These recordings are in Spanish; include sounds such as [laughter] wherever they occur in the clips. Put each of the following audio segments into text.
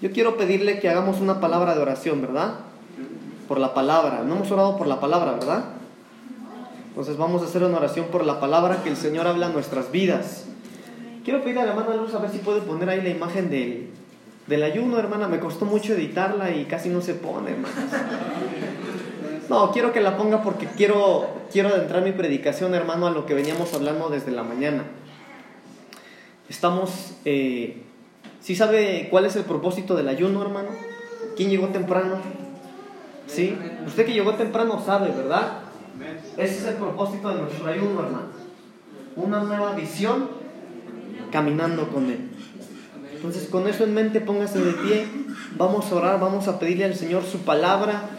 Yo quiero pedirle que hagamos una palabra de oración, ¿verdad? Por la palabra. No hemos orado por la palabra, ¿verdad? Entonces vamos a hacer una oración por la palabra que el Señor habla en nuestras vidas. Quiero pedirle a la hermana Luz a ver si puede poner ahí la imagen del, del ayuno, hermana. Me costó mucho editarla y casi no se pone, hermana. No, quiero que la ponga porque quiero, quiero adentrar mi predicación, hermano, a lo que veníamos hablando desde la mañana. Estamos... Eh, ¿Sí sabe cuál es el propósito del ayuno, hermano? ¿Quién llegó temprano? ¿Sí? Usted que llegó temprano sabe, ¿verdad? Ese es el propósito de nuestro ayuno, hermano. Una nueva visión caminando con Él. Entonces, con eso en mente, póngase de pie. Vamos a orar, vamos a pedirle al Señor su palabra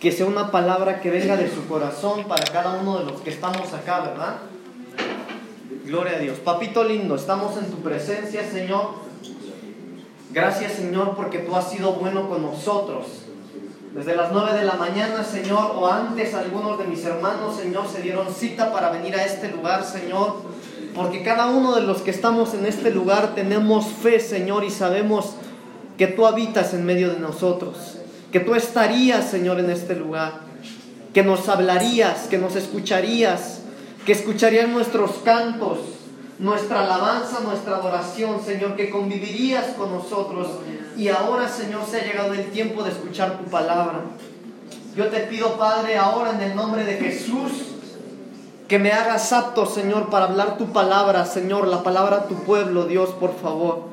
que sea una palabra que venga de su corazón para cada uno de los que estamos acá, ¿verdad? Gloria a Dios. Papito lindo, estamos en tu presencia, Señor. Gracias, Señor, porque tú has sido bueno con nosotros. Desde las nueve de la mañana, Señor, o antes algunos de mis hermanos, Señor, se dieron cita para venir a este lugar, Señor. Porque cada uno de los que estamos en este lugar tenemos fe, Señor, y sabemos que tú habitas en medio de nosotros que tú estarías, Señor, en este lugar, que nos hablarías, que nos escucharías, que escucharías nuestros cantos, nuestra alabanza, nuestra adoración, Señor, que convivirías con nosotros. Y ahora, Señor, se ha llegado el tiempo de escuchar tu palabra. Yo te pido, Padre, ahora en el nombre de Jesús, que me hagas apto, Señor, para hablar tu palabra, Señor, la palabra a tu pueblo, Dios, por favor.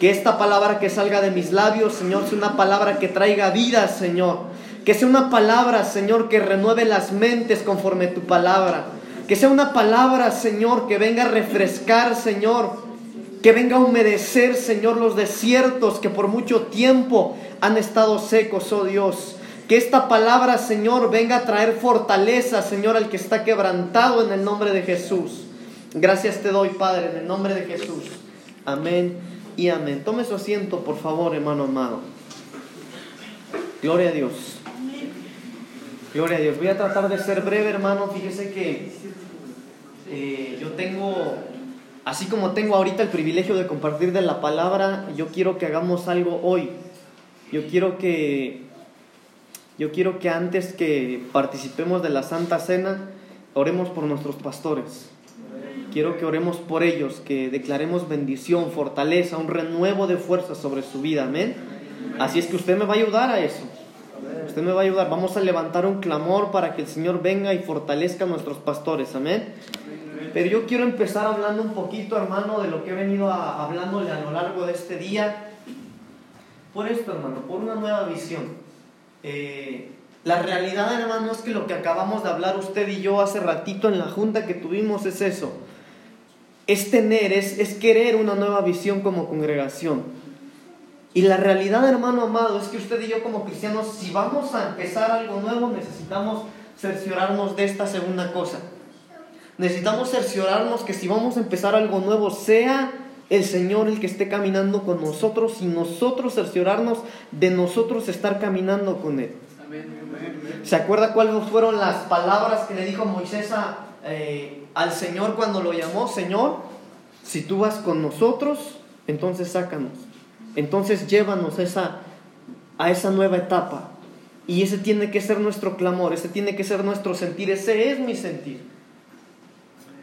Que esta palabra que salga de mis labios, Señor, sea una palabra que traiga vida, Señor. Que sea una palabra, Señor, que renueve las mentes conforme tu palabra. Que sea una palabra, Señor, que venga a refrescar, Señor. Que venga a humedecer, Señor, los desiertos que por mucho tiempo han estado secos, oh Dios. Que esta palabra, Señor, venga a traer fortaleza, Señor, al que está quebrantado en el nombre de Jesús. Gracias te doy, Padre, en el nombre de Jesús. Amén y amén. Tome su asiento, por favor, hermano amado. Gloria a Dios. Gloria a Dios. Voy a tratar de ser breve, hermano. Fíjese que eh, yo tengo, así como tengo ahorita el privilegio de compartir de la palabra, yo quiero que hagamos algo hoy. Yo quiero que, yo quiero que antes que participemos de la Santa Cena, oremos por nuestros pastores. Quiero que oremos por ellos, que declaremos bendición, fortaleza, un renuevo de fuerza sobre su vida. Amén. Así es que usted me va a ayudar a eso. Usted me va a ayudar. Vamos a levantar un clamor para que el Señor venga y fortalezca a nuestros pastores. Amén. Pero yo quiero empezar hablando un poquito, hermano, de lo que he venido a, hablándole a lo largo de este día. Por esto, hermano, por una nueva visión. Eh, la realidad, hermano, es que lo que acabamos de hablar usted y yo hace ratito en la junta que tuvimos es eso es tener, es, es querer una nueva visión como congregación. Y la realidad, hermano amado, es que usted y yo como cristianos, si vamos a empezar algo nuevo, necesitamos cerciorarnos de esta segunda cosa. Necesitamos cerciorarnos que si vamos a empezar algo nuevo, sea el Señor el que esté caminando con nosotros y nosotros cerciorarnos de nosotros estar caminando con Él. ¿Se acuerda cuáles fueron las palabras que le dijo Moisés a, eh, al Señor cuando lo llamó, Señor, si tú vas con nosotros, entonces sácanos. Entonces llévanos esa, a esa nueva etapa. Y ese tiene que ser nuestro clamor, ese tiene que ser nuestro sentir, ese es mi sentir.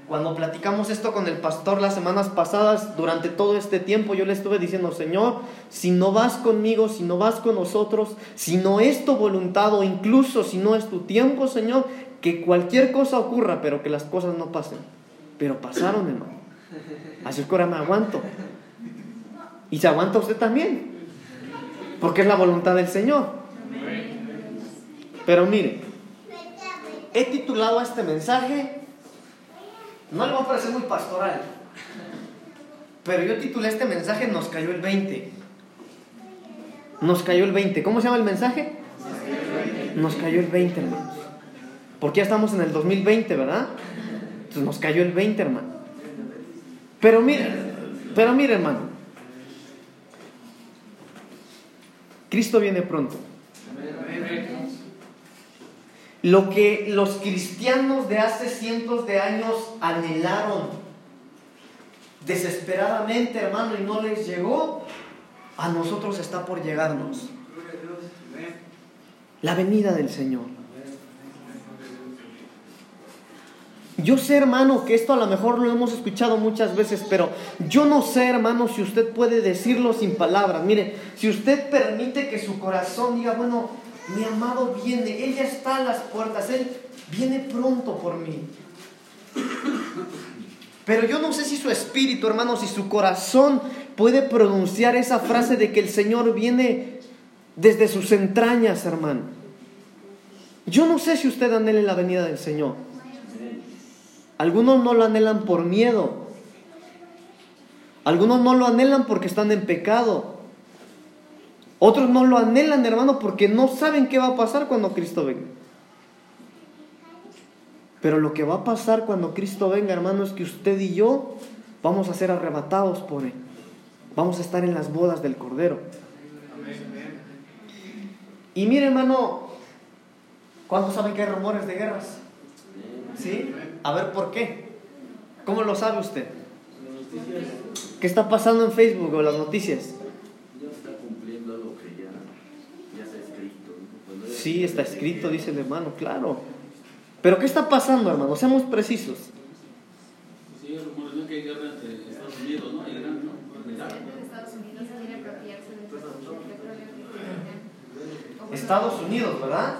Cuando platicamos esto con el pastor las semanas pasadas, durante todo este tiempo yo le estuve diciendo, Señor, si no vas conmigo, si no vas con nosotros, si no es tu voluntad o incluso si no es tu tiempo, Señor, que cualquier cosa ocurra, pero que las cosas no pasen. Pero pasaron, hermano. Así es que me aguanto. Y se aguanta usted también. Porque es la voluntad del Señor. Pero mire, he titulado este mensaje, no le va a parecer muy pastoral, pero yo titulé este mensaje Nos cayó el 20. Nos cayó el 20. ¿Cómo se llama el mensaje? Nos cayó el 20, hermanos. Porque ya estamos en el 2020, ¿verdad? Entonces nos cayó el 20, hermano. Pero mire, pero mire, hermano. Cristo viene pronto. Lo que los cristianos de hace cientos de años anhelaron desesperadamente, hermano, y no les llegó, a nosotros está por llegarnos. La venida del Señor. Yo sé, hermano, que esto a lo mejor lo hemos escuchado muchas veces, pero yo no sé, hermano, si usted puede decirlo sin palabras. Mire, si usted permite que su corazón diga, bueno, mi amado viene, Él ya está a las puertas, Él viene pronto por mí. Pero yo no sé si su espíritu, hermano, si su corazón puede pronunciar esa frase de que el Señor viene desde sus entrañas, hermano. Yo no sé si usted anhela la venida del Señor. Algunos no lo anhelan por miedo. Algunos no lo anhelan porque están en pecado. Otros no lo anhelan, hermano, porque no saben qué va a pasar cuando Cristo venga. Pero lo que va a pasar cuando Cristo venga, hermano, es que usted y yo vamos a ser arrebatados por Él. Vamos a estar en las bodas del Cordero. Y mire, hermano, ¿cuántos saben que hay rumores de guerras? ¿Sí? A ver, ¿por qué? ¿Cómo lo sabe usted? ¿Qué está pasando en Facebook o las noticias? Sí, está escrito, dice el hermano, claro. Pero ¿qué está pasando, hermano? Seamos precisos. Sí, rumores que hay guerra entre Estados Unidos, ¿no? Irán, ¿no? Estados Unidos, ¿verdad?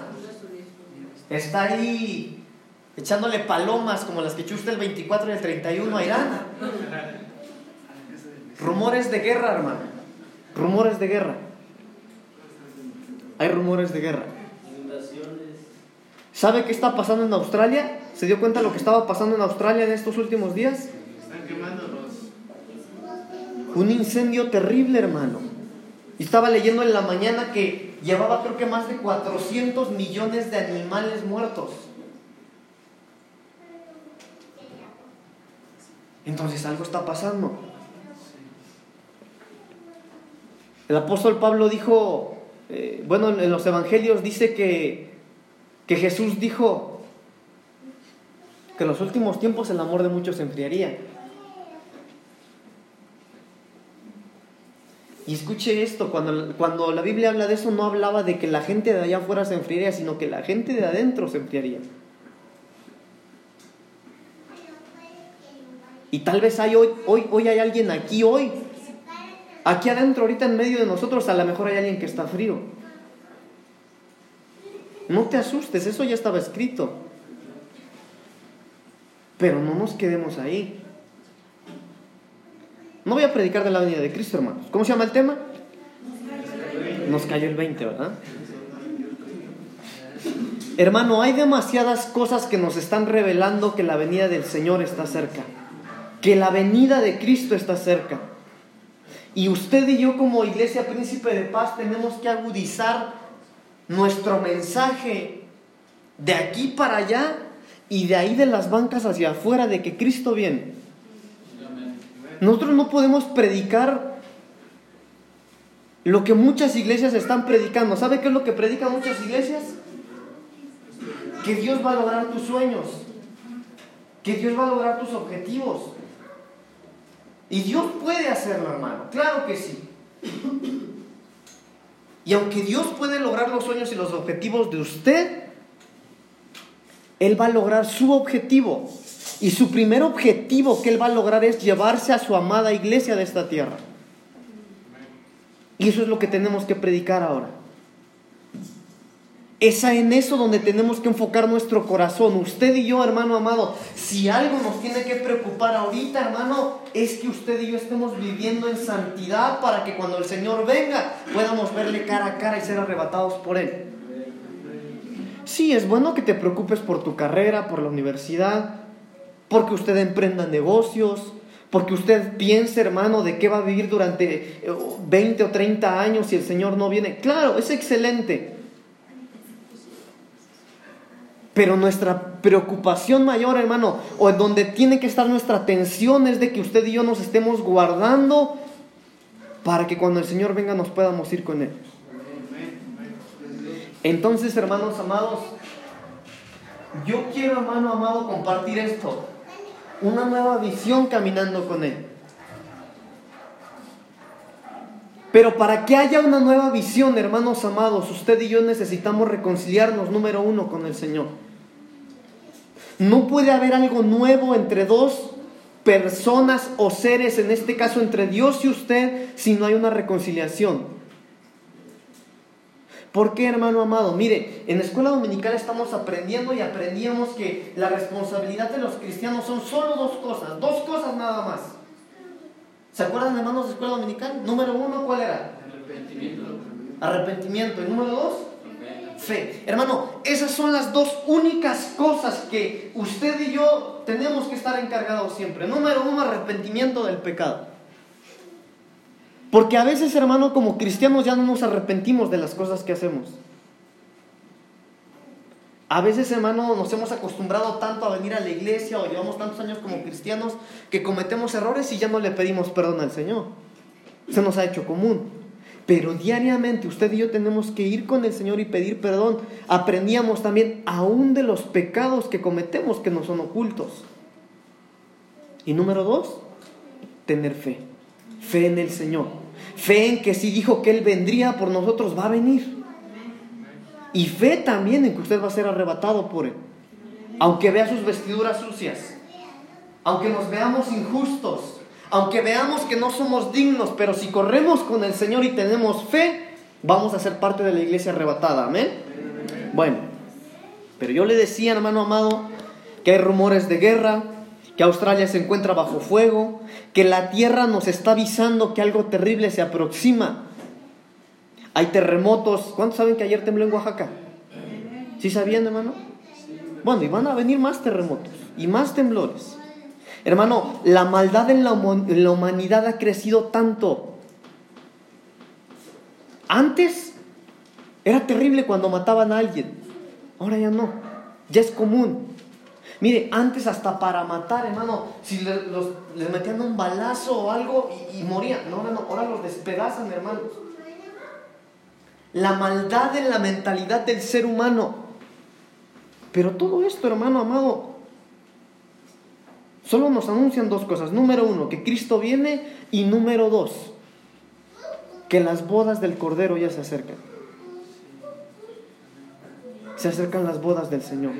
Está ahí echándole palomas como las que echó usted el 24 y el 31 a Irán. Rumores de guerra, hermano. Rumores de guerra. Hay rumores de guerra. ¿Sabe qué está pasando en Australia? ¿Se dio cuenta de lo que estaba pasando en Australia en estos últimos días? Están quemando los... Un incendio terrible, hermano. Y estaba leyendo en la mañana que llevaba creo que más de 400 millones de animales muertos. Entonces algo está pasando. El apóstol Pablo dijo, eh, bueno, en los evangelios dice que, que Jesús dijo que en los últimos tiempos el amor de muchos se enfriaría. Y escuche esto, cuando, cuando la Biblia habla de eso no hablaba de que la gente de allá afuera se enfriaría, sino que la gente de adentro se enfriaría. Y tal vez hay hoy, hoy, hoy hay alguien aquí hoy, aquí adentro, ahorita en medio de nosotros, a lo mejor hay alguien que está frío. No te asustes, eso ya estaba escrito. Pero no nos quedemos ahí. No voy a predicar de la venida de Cristo, hermanos. ¿Cómo se llama el tema? Nos cayó el 20, ¿verdad? Hermano, hay demasiadas cosas que nos están revelando que la venida del Señor está cerca. Que la venida de Cristo está cerca. Y usted y yo como iglesia príncipe de paz tenemos que agudizar nuestro mensaje de aquí para allá y de ahí de las bancas hacia afuera de que Cristo viene. Nosotros no podemos predicar lo que muchas iglesias están predicando. ¿Sabe qué es lo que predican muchas iglesias? Que Dios va a lograr tus sueños. Que Dios va a lograr tus objetivos. Y Dios puede hacerlo, hermano. Claro que sí. Y aunque Dios puede lograr los sueños y los objetivos de usted, Él va a lograr su objetivo. Y su primer objetivo que Él va a lograr es llevarse a su amada iglesia de esta tierra. Y eso es lo que tenemos que predicar ahora. Es en eso donde tenemos que enfocar nuestro corazón. Usted y yo, hermano amado, si algo nos tiene que preocupar ahorita, hermano, es que usted y yo estemos viviendo en santidad para que cuando el Señor venga podamos verle cara a cara y ser arrebatados por Él. Sí, es bueno que te preocupes por tu carrera, por la universidad, porque usted emprenda negocios, porque usted piense, hermano, de qué va a vivir durante 20 o 30 años si el Señor no viene. Claro, es excelente. Pero nuestra preocupación mayor, hermano, o en donde tiene que estar nuestra atención es de que usted y yo nos estemos guardando para que cuando el Señor venga nos podamos ir con Él. Entonces, hermanos amados, yo quiero, hermano amado, compartir esto una nueva visión caminando con Él. Pero para que haya una nueva visión, hermanos amados, usted y yo necesitamos reconciliarnos, número uno, con el Señor. No puede haber algo nuevo entre dos personas o seres, en este caso entre Dios y usted, si no hay una reconciliación. ¿Por qué, hermano amado? Mire, en la escuela dominical estamos aprendiendo y aprendíamos que la responsabilidad de los cristianos son solo dos cosas, dos cosas nada más. ¿Se acuerdan, hermanos, de escuela dominical? Número uno, ¿cuál era? Arrepentimiento. Arrepentimiento. ¿Y número dos? Fe. Hermano, esas son las dos únicas cosas que usted y yo tenemos que estar encargados siempre. Número uno, arrepentimiento del pecado. Porque a veces, hermano, como cristianos ya no nos arrepentimos de las cosas que hacemos. A veces, hermano, nos hemos acostumbrado tanto a venir a la iglesia o llevamos tantos años como cristianos que cometemos errores y ya no le pedimos perdón al Señor. Se nos ha hecho común. Pero diariamente usted y yo tenemos que ir con el Señor y pedir perdón. Aprendíamos también aún de los pecados que cometemos que no son ocultos. Y número dos, tener fe. Fe en el Señor. Fe en que si dijo que Él vendría por nosotros, va a venir. Y fe también en que usted va a ser arrebatado por Él. Aunque vea sus vestiduras sucias. Aunque nos veamos injustos. Aunque veamos que no somos dignos. Pero si corremos con el Señor y tenemos fe, vamos a ser parte de la iglesia arrebatada. Amén. Bueno, pero yo le decía, hermano amado, que hay rumores de guerra, que Australia se encuentra bajo fuego, que la tierra nos está avisando que algo terrible se aproxima. Hay terremotos. ¿Cuántos saben que ayer tembló en Oaxaca? ¿Sí sabían, hermano? Bueno, y van a venir más terremotos y más temblores. Hermano, la maldad en la, humanidad ha crecido tanto. Antes era terrible cuando mataban a alguien. Ahora ya no. Ya es común. Mire, antes hasta para matar, hermano, si les metían un balazo o algo y, y morían. No, no, no, ahora los despedazan, hermanos. La maldad en la mentalidad del ser humano. Pero todo esto, hermano amado, solo nos anuncian dos cosas. Número uno, que Cristo viene. Y número dos, que las bodas del Cordero ya se acercan. Se acercan las bodas del Señor.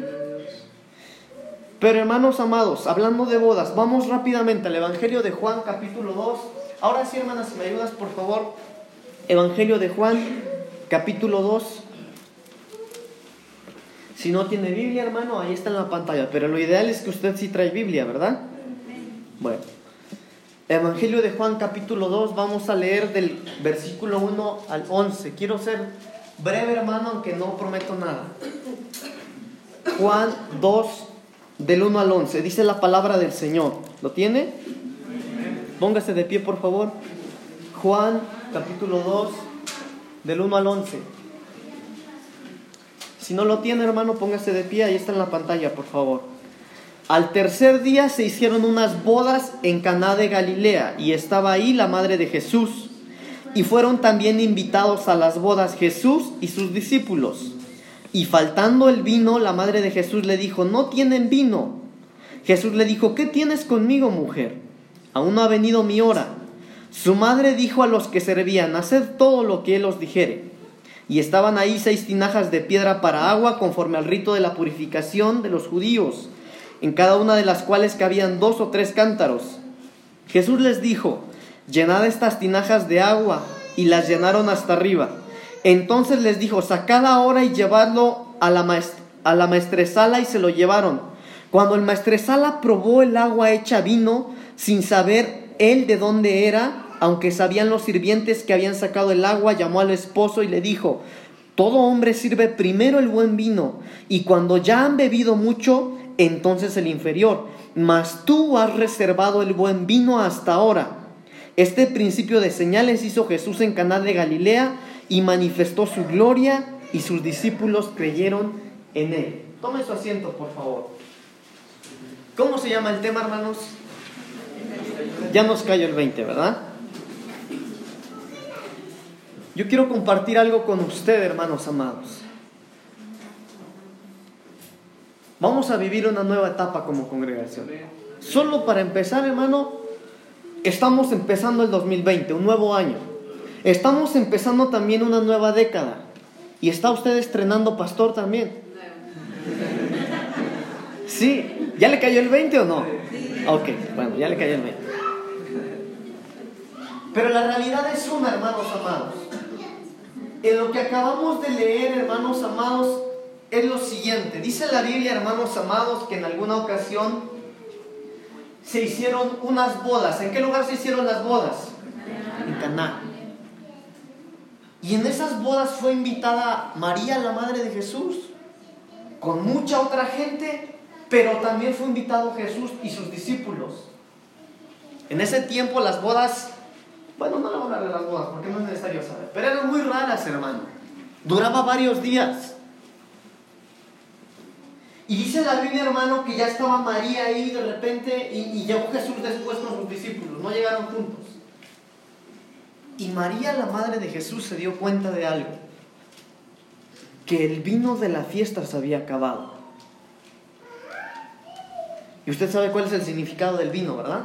Pero hermanos amados, hablando de bodas, vamos rápidamente al Evangelio de Juan capítulo 2. Ahora sí, hermanas, si me ayudas, por favor. Evangelio de Juan capítulo 2. Si no tiene Biblia, hermano, ahí está en la pantalla. Pero lo ideal es que usted sí trae Biblia, ¿verdad? Bueno. Evangelio de Juan capítulo 2, vamos a leer del versículo 1 al 11. Quiero ser breve, hermano, aunque no prometo nada. Juan 2, del 1 al 11. Dice la palabra del Señor. ¿Lo tiene? Póngase de pie, por favor. Juan capítulo 2, del 1 al 11. Si no lo tiene, hermano, póngase de pie. Ahí está en la pantalla, por favor. Al tercer día se hicieron unas bodas en Caná de Galilea y estaba ahí la madre de Jesús. Y fueron también invitados a las bodas Jesús y sus discípulos. Y faltando el vino, la madre de Jesús le dijo, no tienen vino. Jesús le dijo, ¿qué tienes conmigo, mujer? Aún no ha venido mi hora. Su madre dijo a los que servían, haced todo lo que él os dijere. Y estaban ahí seis tinajas de piedra para agua, conforme al rito de la purificación de los judíos, en cada una de las cuales cabían dos o tres cántaros. Jesús les dijo, llenad estas tinajas de agua, y las llenaron hasta arriba. Entonces les dijo, sacad ahora y llevadlo a la, a la maestresala y se lo llevaron. Cuando el maestresala probó el agua hecha vino, sin saber él de dónde era, aunque sabían los sirvientes que habían sacado el agua, llamó al esposo y le dijo, todo hombre sirve primero el buen vino, y cuando ya han bebido mucho, entonces el inferior, mas tú has reservado el buen vino hasta ahora. Este principio de señales hizo Jesús en Caná de Galilea y manifestó su gloria y sus discípulos creyeron en él. Tome su asiento, por favor. ¿Cómo se llama el tema, hermanos? Ya nos cayó el 20, ¿verdad? Yo quiero compartir algo con usted, hermanos amados. Vamos a vivir una nueva etapa como congregación. Solo para empezar, hermano, estamos empezando el 2020, un nuevo año. Estamos empezando también una nueva década. Y está usted estrenando pastor también. Sí, ¿ya le cayó el 20 o no? Ok, bueno, ya le cayó el 20. Pero la realidad es una, hermanos amados. En lo que acabamos de leer, hermanos amados, es lo siguiente. Dice la Biblia, hermanos amados, que en alguna ocasión se hicieron unas bodas. ¿En qué lugar se hicieron las bodas? En Caná. Y en esas bodas fue invitada María, la madre de Jesús, con mucha otra gente, pero también fue invitado Jesús y sus discípulos. En ese tiempo las bodas, bueno, no le voy a hablar de las bodas porque no es necesario saber, pero eran muy raras, hermano. Duraba varios días. Y dice la Biblia, hermano, que ya estaba María ahí de repente y, y llegó Jesús después con sus discípulos, no llegaron juntos. Y María, la madre de Jesús, se dio cuenta de algo, que el vino de la fiesta se había acabado. Y usted sabe cuál es el significado del vino, ¿verdad?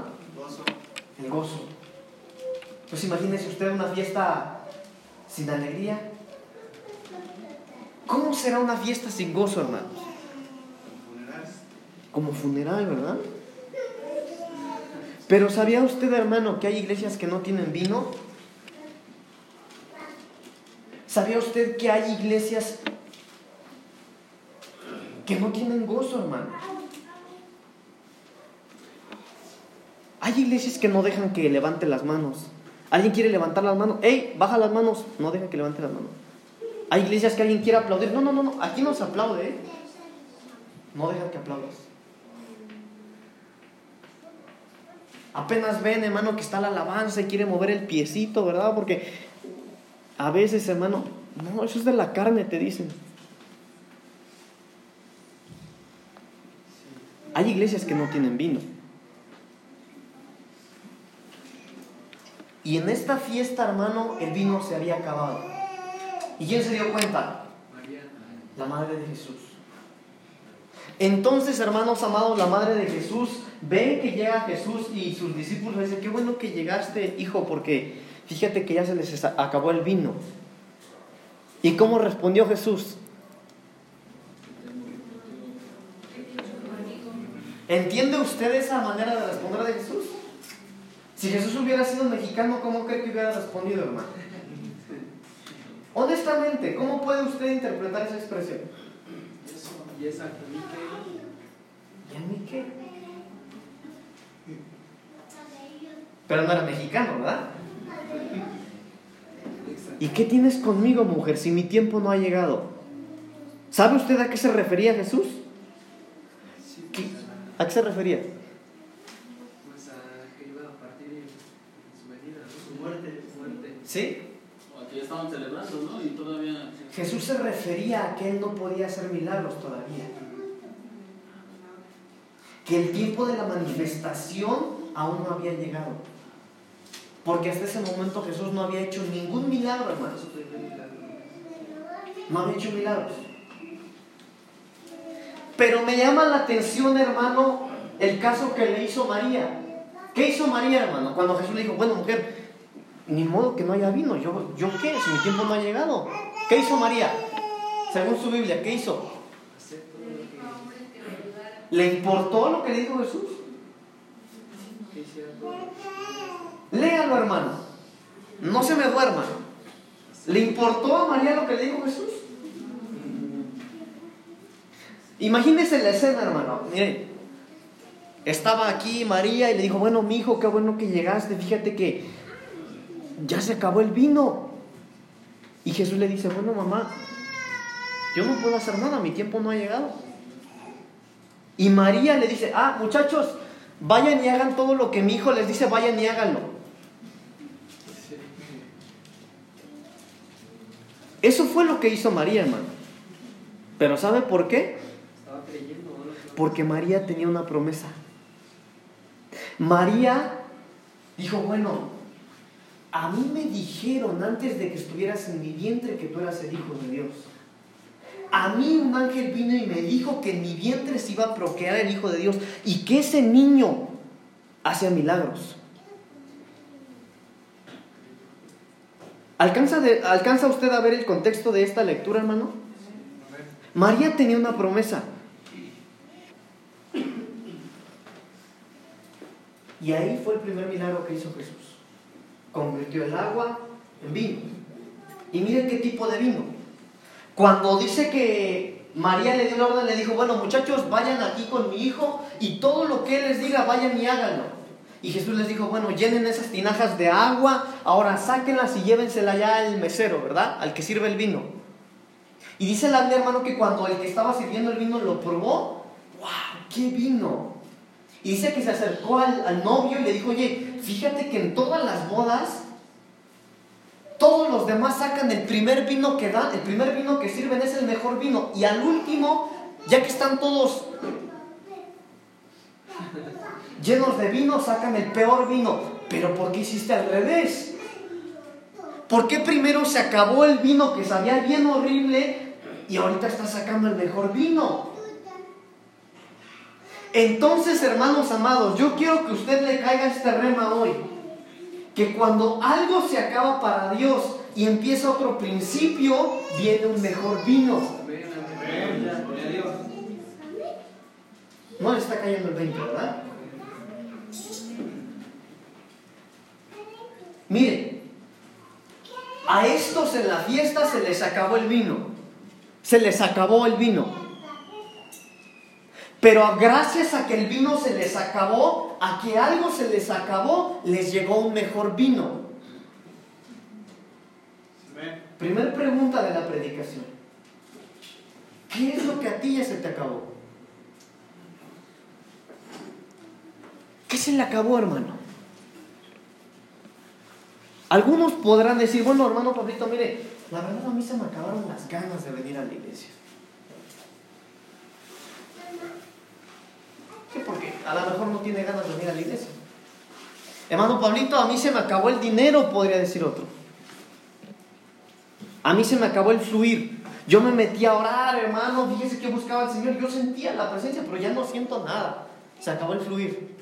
El gozo. Pues imagínese usted una fiesta sin alegría. ¿Cómo será una fiesta sin gozo, hermanos? Como funeral, ¿verdad? Pero ¿sabía usted, hermano, que hay iglesias que no tienen vino? ¿Sabía usted que hay iglesias que no tienen gozo, hermano? Hay iglesias que no dejan que levante las manos. ¿Alguien quiere levantar las manos? ¡Ey! Baja las manos. No dejan que levante las manos. Hay iglesias que alguien quiere aplaudir. No, no, no, no. Aquí no se aplaude, ¿eh? No dejan que aplaudas. Apenas ven, hermano, que está la alabanza y quiere mover el piecito, ¿verdad? Porque a veces, hermano, no, eso es de la carne, te dicen. Hay iglesias que no tienen vino. Y en esta fiesta, hermano, el vino se había acabado. ¿Y quién se dio cuenta? La madre de Jesús. Entonces, hermanos amados, la madre de Jesús ve que llega Jesús y sus discípulos le dicen, qué bueno que llegaste, hijo, porque fíjate que ya se les acabó el vino. ¿Y cómo respondió Jesús? ¿Entiende usted esa manera de responder de Jesús? Si Jesús hubiera sido mexicano, ¿cómo cree que hubiera respondido, hermano? Honestamente, ¿cómo puede usted interpretar esa expresión? ¿Y mí qué? ¿Y a mí qué? Pero no era mexicano, ¿verdad? ¿Y qué tienes conmigo, mujer, si mi tiempo no ha llegado? ¿Sabe usted a qué se refería Jesús? ¿A qué se refería? Pues a que iba a partir su venida, su muerte. muerte. ¿Sí? Aquí estaban celebrando, ¿no? Y todavía. Jesús se refería a que él no podía hacer milagros todavía. Que el tiempo de la manifestación aún no había llegado. Porque hasta ese momento Jesús no había hecho ningún milagro, hermanos. No había hecho milagros. Pero me llama la atención, hermano, el caso que le hizo María. ¿Qué hizo María, hermano? Cuando Jesús le dijo, bueno, mujer, ni modo que no haya vino. ¿Yo, ¿Yo qué? Si mi tiempo no ha llegado. ¿Qué hizo María? Según su Biblia, ¿qué hizo? ¿Le importó lo que le dijo Jesús? Léalo, hermano. No se me duerma. ¿Le importó a María lo que le dijo Jesús? Imagínese la escena, hermano. Mire, estaba aquí María y le dijo, bueno, mi hijo, qué bueno que llegaste. Fíjate que ya se acabó el vino. Y Jesús le dice, bueno, mamá, yo no puedo hacer nada, mi tiempo no ha llegado. Y María le dice, ah, muchachos, vayan y hagan todo lo que mi hijo les dice, vayan y háganlo. Eso fue lo que hizo María, hermano. Pero ¿sabe por qué? Porque María tenía una promesa. María dijo, bueno, a mí me dijeron antes de que estuvieras en mi vientre que tú eras el Hijo de Dios. A mí un ángel vino y me dijo que en mi vientre se iba a procrear el Hijo de Dios y que ese niño hacía milagros. ¿Alcanza, ¿Alcanza usted a ver el contexto de esta lectura, hermano? María tenía una promesa. Y ahí fue el primer milagro que hizo Jesús. Convirtió el agua en vino. Y miren qué tipo de vino. Cuando dice que María le dio la orden, le dijo, bueno muchachos, vayan aquí con mi hijo y todo lo que él les diga, vayan y háganlo. Y Jesús les dijo, bueno, llenen esas tinajas de agua, ahora sáquenlas y llévensela ya al mesero, ¿verdad? Al que sirve el vino. Y dice Biblia, hermano, que cuando el que estaba sirviendo el vino lo probó, ¡wow! ¡Qué vino! Y dice que se acercó al, al novio y le dijo, oye, fíjate que en todas las bodas, todos los demás sacan el primer vino que dan, el primer vino que sirven es el mejor vino. Y al último, ya que están todos llenos de vino, sacan el peor vino. Pero ¿por qué hiciste al revés? ¿Por qué primero se acabó el vino que sabía bien horrible y ahorita está sacando el mejor vino? Entonces, hermanos amados, yo quiero que usted le caiga este rema hoy. Que cuando algo se acaba para Dios y empieza otro principio, viene un mejor vino. No le está cayendo el 20, ¿verdad? Miren, a estos en la fiesta se les acabó el vino. Se les acabó el vino. Pero gracias a que el vino se les acabó, a que algo se les acabó, les llegó un mejor vino. Primer pregunta de la predicación. ¿Qué es lo que a ti ya se te acabó? ¿Qué se le acabó, hermano? Algunos podrán decir, bueno, hermano Pablito, mire, la verdad a mí se me acabaron las ganas de venir a la iglesia. ¿Qué? Porque a lo mejor no tiene ganas de venir a la iglesia. Hermano Pablito, a mí se me acabó el dinero, podría decir otro. A mí se me acabó el fluir. Yo me metí a orar, hermano, fíjese que buscaba al Señor. Yo sentía la presencia, pero ya no siento nada. Se acabó el fluir.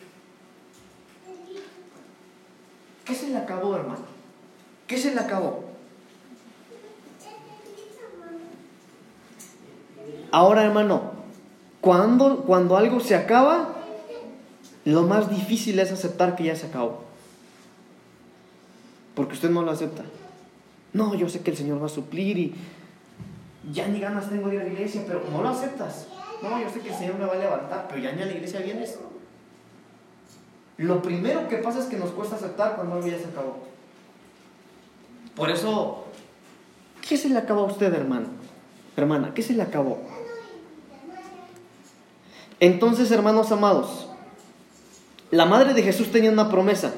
¿Qué se le acabó, hermano? ¿Qué se le acabó? Ahora, hermano, cuando, cuando algo se acaba, lo más difícil es aceptar que ya se acabó. Porque usted no lo acepta. No, yo sé que el Señor va a suplir y ya ni ganas tengo de ir a la iglesia, pero no lo aceptas. No, yo sé que el Señor me va a levantar, pero ya ni a la iglesia vienes. Lo primero que pasa es que nos cuesta aceptar cuando algo ya se acabó. Por eso, ¿qué se le acabó a usted, hermano? Hermana, ¿qué se le acabó? Entonces, hermanos amados, la madre de Jesús tenía una promesa.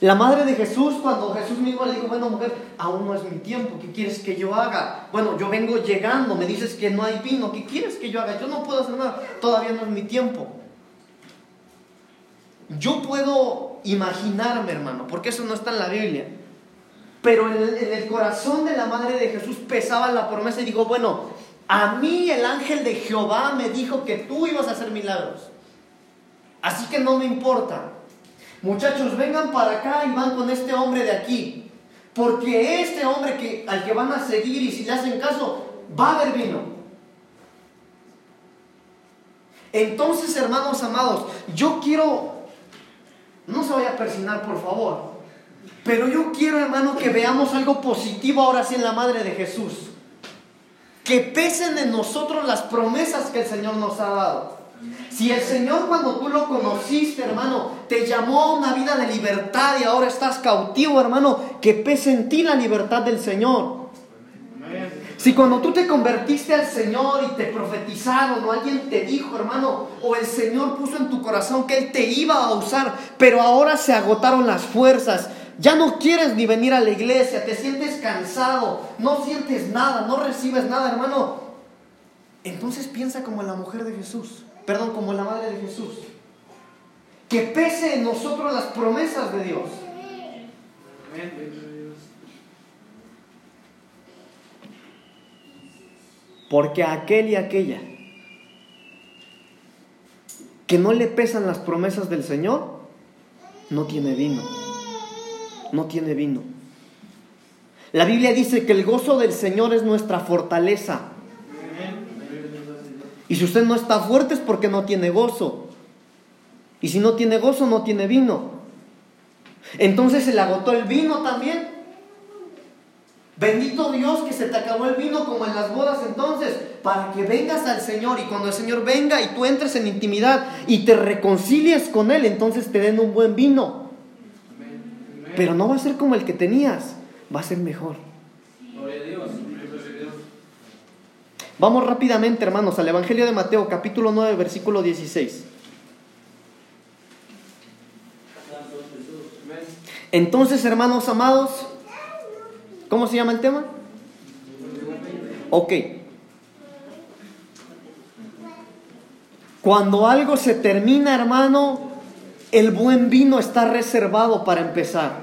La madre de Jesús, cuando Jesús mismo le dijo, bueno mujer, aún no es mi tiempo, ¿qué quieres que yo haga? Bueno, yo vengo llegando, me dices que no hay vino, ¿qué quieres que yo haga? Yo no puedo hacer nada, todavía no es mi tiempo. Yo puedo imaginarme, hermano, porque eso no está en la Biblia, pero en el, corazón de la madre de Jesús pesaba la promesa y dijo, bueno, a mí el ángel de Jehová me dijo que tú ibas a hacer milagros. Así que no me importa. Muchachos, vengan para acá y van con este hombre de aquí. Porque este hombre que, al que van a seguir y si le hacen caso, va a haber vino. Entonces, hermanos amados, yo quiero, no se vaya a persinar por favor, pero yo quiero, hermano, que veamos algo positivo ahora sí en la Madre de Jesús. Que pesen en nosotros las promesas que el Señor nos ha dado. Si el Señor cuando tú lo conociste, hermano, te llamó a una vida de libertad y ahora estás cautivo, hermano, que pese en ti la libertad del Señor. Si cuando tú te convertiste al Señor y te profetizaron o alguien te dijo, hermano, o el Señor puso en tu corazón que Él te iba a usar, pero ahora se agotaron las fuerzas, ya no quieres ni venir a la iglesia, te sientes cansado, no sientes nada, no recibes nada, hermano. Entonces piensa como la mujer de Jesús, perdón, como la madre de Jesús. Que pese en nosotros las promesas de Dios. Porque a aquel y aquella que no le pesan las promesas del Señor, no tiene vino no tiene vino. La Biblia dice que el gozo del Señor es nuestra fortaleza. Y si usted no está fuerte es porque no tiene gozo. Y si no tiene gozo, no tiene vino. Entonces se le agotó el vino también. Bendito Dios que se te acabó el vino como en las bodas entonces, para que vengas al Señor y cuando el Señor venga y tú entres en intimidad y te reconcilies con Él, entonces te den un buen vino. Pero no va a ser como el que tenías, va a ser mejor. Vamos rápidamente, hermanos, al Evangelio de Mateo, capítulo 9, versículo 16. Entonces, hermanos amados, ¿cómo se llama el tema? Ok. Cuando algo se termina, hermano, el buen vino está reservado para empezar.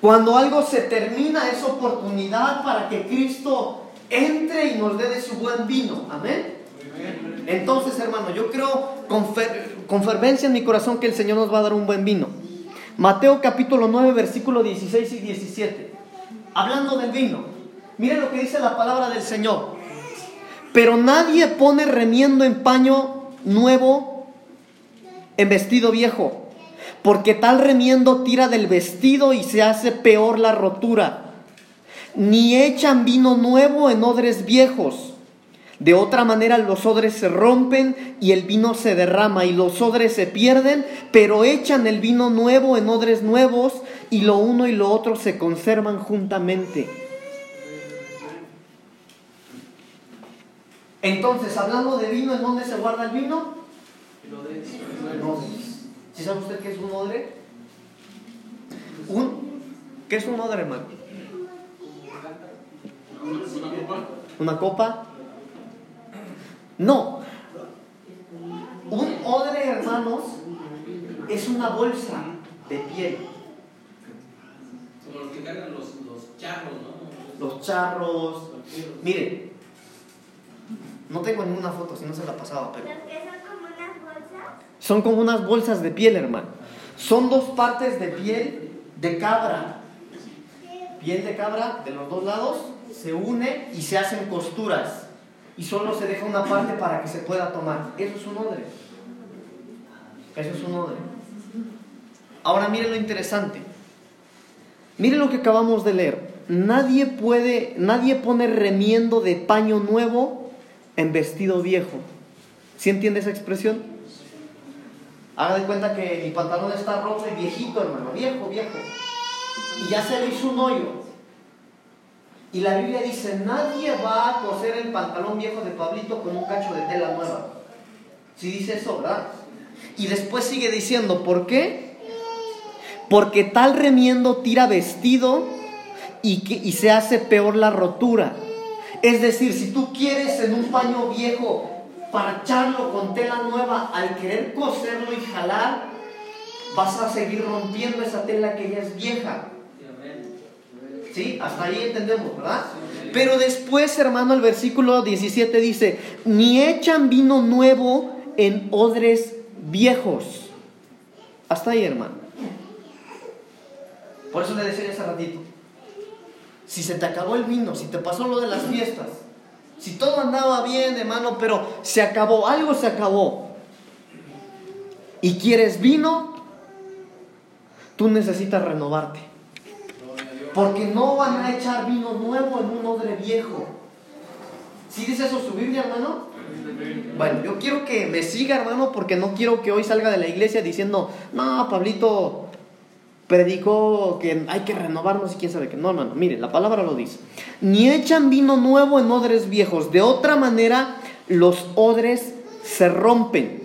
Cuando algo se termina, es oportunidad para que Cristo entre y nos dé de su buen vino. Amén. Entonces, hermano, yo creo con, con fervencia en mi corazón que el Señor nos va a dar un buen vino. Mateo capítulo 9, versículo 16 y 17. Hablando del vino. Miren lo que dice la palabra del Señor. Pero nadie pone remiendo en paño nuevo en vestido viejo, porque tal remiendo tira del vestido y se hace peor la rotura. Ni echan vino nuevo en odres viejos de otra manera los odres se rompen y el vino se derrama y los odres se pierden, pero echan el vino nuevo en odres nuevos y lo uno y lo otro se conservan juntamente. Entonces, hablando de vino, ¿en dónde se guarda el vino? ¿Sí sabe usted qué es un odre? ¿Un? ¿Qué es un odre, hermano? ¿Una copa? No. Un odre, hermanos, es una bolsa de piel. Como los que cargan los, los charros, ¿no? Los charros. Miren, no tengo ninguna foto, si no se la pasaba, pero. ¿Los que son como unas bolsas? Son como unas bolsas de piel, hermano. Son dos partes de piel de cabra. Piel de cabra de los dos lados se une y se hacen costuras y solo se deja una parte para que se pueda tomar. Eso es un odre. Eso es un odre. Ahora mire lo interesante. Mire lo que acabamos de leer. Nadie puede, nadie pone remiendo de paño nuevo en vestido viejo. ¿Sí entiende esa expresión? Haga de cuenta que mi pantalón está roto y viejito, hermano, viejo, viejo. Y ya se le hizo un hoyo. Y la Biblia dice, nadie va a coser el pantalón viejo de Pablito con un cacho de tela nueva. Si dice eso, ¿verdad? Y después sigue diciendo, ¿por qué? Porque tal remiendo tira vestido y, que, y se hace peor la rotura. Es decir, si tú quieres en un paño viejo parcharlo con tela nueva, al querer coserlo y jalar, vas a seguir rompiendo esa tela que ya es vieja. ¿Sí? Hasta ahí entendemos, ¿verdad? Pero después, hermano, el versículo 17 dice, ni echan vino nuevo en odres viejos. Hasta ahí, hermano. Por eso le decía hace ratito, si se te acabó el vino, si te pasó lo de las fiestas, si todo andaba bien, hermano, pero se acabó, algo se acabó, y quieres vino, tú necesitas renovarte. Porque no van a echar vino nuevo en un odre viejo. ¿Sí dice eso su Biblia, hermano? Bueno, yo quiero que me siga, hermano, porque no quiero que hoy salga de la iglesia diciendo, no, Pablito predicó que hay que renovarnos y quién sabe qué. No, hermano, mire, la palabra lo dice. Ni echan vino nuevo en odres viejos. De otra manera, los odres se rompen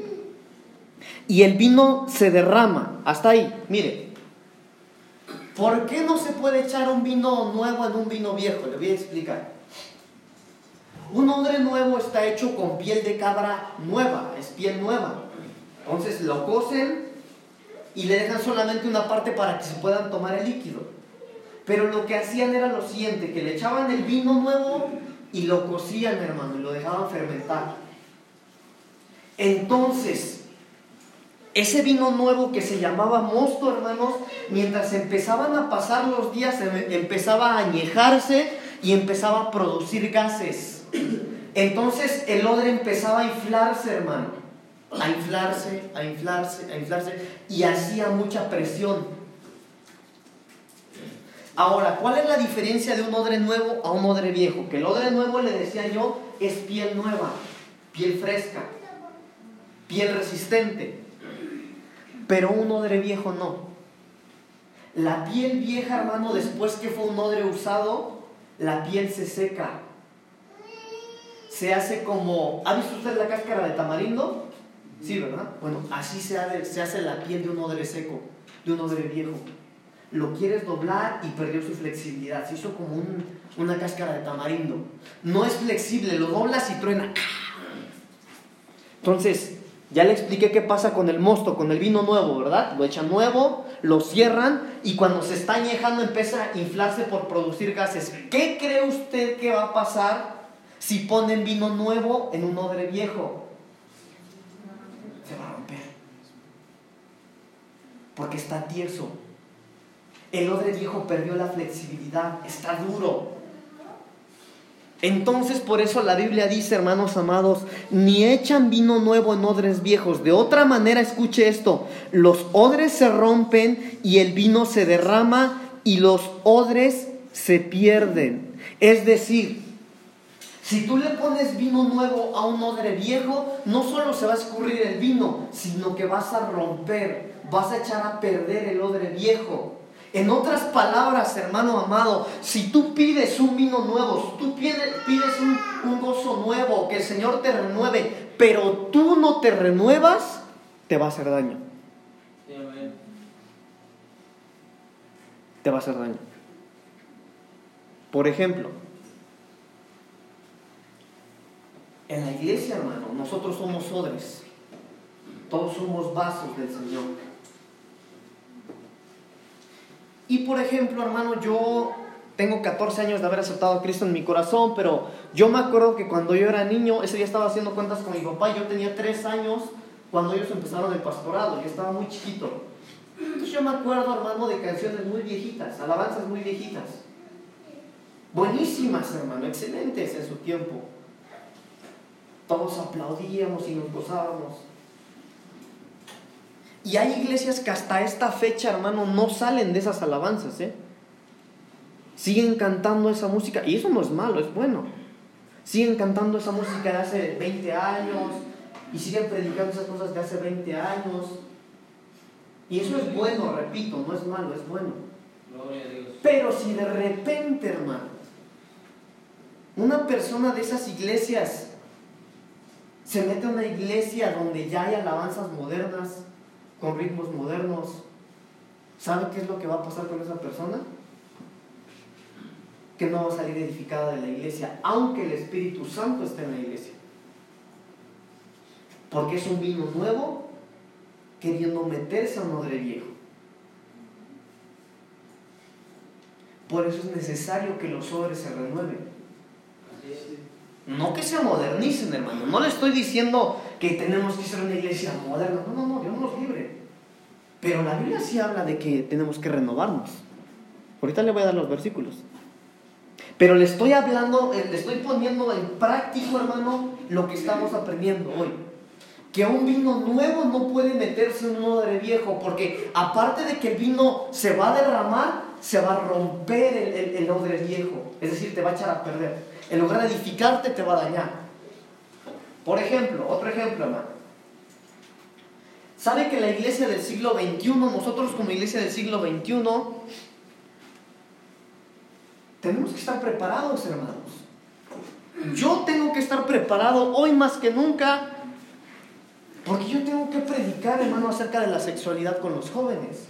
y el vino se derrama. Hasta ahí, mire. ¿Por qué no se puede echar un vino nuevo en un vino viejo? Le voy a explicar. Un odre nuevo está hecho con piel de cabra nueva, es piel nueva. Entonces lo cosen y le dejan solamente una parte para que se puedan tomar el líquido. Pero lo que hacían era lo siguiente, que le echaban el vino nuevo y lo cocían, hermano, y lo dejaban fermentar. Entonces, ese vino nuevo que se llamaba mosto, hermanos, mientras empezaban a pasar los días, em- empezaba a añejarse y empezaba a producir gases. Entonces el odre empezaba a inflarse, hermano. A inflarse, a inflarse, a inflarse. Y hacía mucha presión. Ahora, ¿cuál es la diferencia de un odre nuevo a un odre viejo? Que el odre nuevo, le decía yo, es piel nueva, piel fresca, piel resistente. Pero un odre viejo no. La piel vieja, hermano, después que fue un odre usado, la piel se seca. Se hace como... ¿Ha visto usted la cáscara de tamarindo? Sí, ¿verdad? Bueno, así se hace, se hace la piel de un odre seco, de un odre viejo. Lo quieres doblar y perdió su flexibilidad. Se hizo como un- una cáscara de tamarindo. No es flexible, lo doblas y truena. Entonces, ya le expliqué qué pasa con el mosto, con el vino nuevo, ¿verdad? Lo echan nuevo, lo cierran y cuando se está añejando empieza a inflarse por producir gases. ¿Qué cree usted que va a pasar si ponen vino nuevo en un odre viejo? Se va a romper. Porque está tieso. El odre viejo perdió la flexibilidad, está duro. Entonces por eso la Biblia dice, hermanos amados, ni echan vino nuevo en odres viejos. De otra manera, escuche esto, los odres se rompen y el vino se derrama y los odres se pierden. Es decir, si tú le pones vino nuevo a un odre viejo, no solo se va a escurrir el vino, sino que vas a romper, vas a echar a perder el odre viejo. En otras palabras, hermano amado, si tú pides un vino nuevo, si tú pides, pides un, un gozo nuevo, que el Señor te renueve, pero tú no te renuevas, te va a hacer daño. Sí, amén. Te va a hacer daño. Por ejemplo, en la iglesia, hermano, nosotros somos odres. Todos somos vasos del Señor. Y por ejemplo, hermano, yo tengo 14 años de haber aceptado a Cristo en mi corazón, pero yo me acuerdo que cuando yo era niño, ese día estaba haciendo cuentas con mi papá, yo tenía 3 años cuando ellos empezaron el pastorado, yo estaba muy chiquito. Entonces yo me acuerdo, hermano, de canciones muy viejitas, alabanzas muy viejitas. Buenísimas, hermano, excelentes en su tiempo. Todos aplaudíamos y nos gozábamos. Y hay iglesias que hasta esta fecha, hermano, no salen de esas alabanzas, ¿eh? Siguen cantando esa música, y eso no es malo, es bueno. Siguen cantando esa música de hace 20 años, y siguen predicando esas cosas de hace 20 años. Y eso es bueno, repito, no es malo, es bueno. Pero si de repente, hermano, una persona de esas iglesias se mete a una iglesia donde ya hay alabanzas modernas, con ritmos modernos, ¿sabe qué es lo que va a pasar con esa persona? Que no va a salir edificada de la iglesia, aunque el Espíritu Santo esté en la iglesia. Porque es un vino nuevo queriendo meterse a un odre viejo. Por eso es necesario que los odres se renueven. No que se modernicen, hermano. No le estoy diciendo que tenemos que ser una iglesia moderna. No, no, no, Dios nos libre. Pero la Biblia sí habla de que tenemos que renovarnos. Ahorita le voy a dar los versículos. Pero le estoy hablando, eh, le estoy poniendo en práctico, hermano, lo que estamos aprendiendo hoy. Que un vino nuevo no puede meterse en un odre viejo, porque aparte de que el vino se va a derramar, se va a romper el, el- el odre viejo. Es decir, te va a echar a perder. En lugar de edificarte, te va a dañar. Por ejemplo, otro ejemplo, hermano. ¿Sabe que la iglesia del siglo XXI, nosotros como iglesia del siglo XXI, tenemos que estar preparados, hermanos? Yo tengo que estar preparado hoy más que nunca, porque yo tengo que predicar, hermano, acerca de la sexualidad con los jóvenes.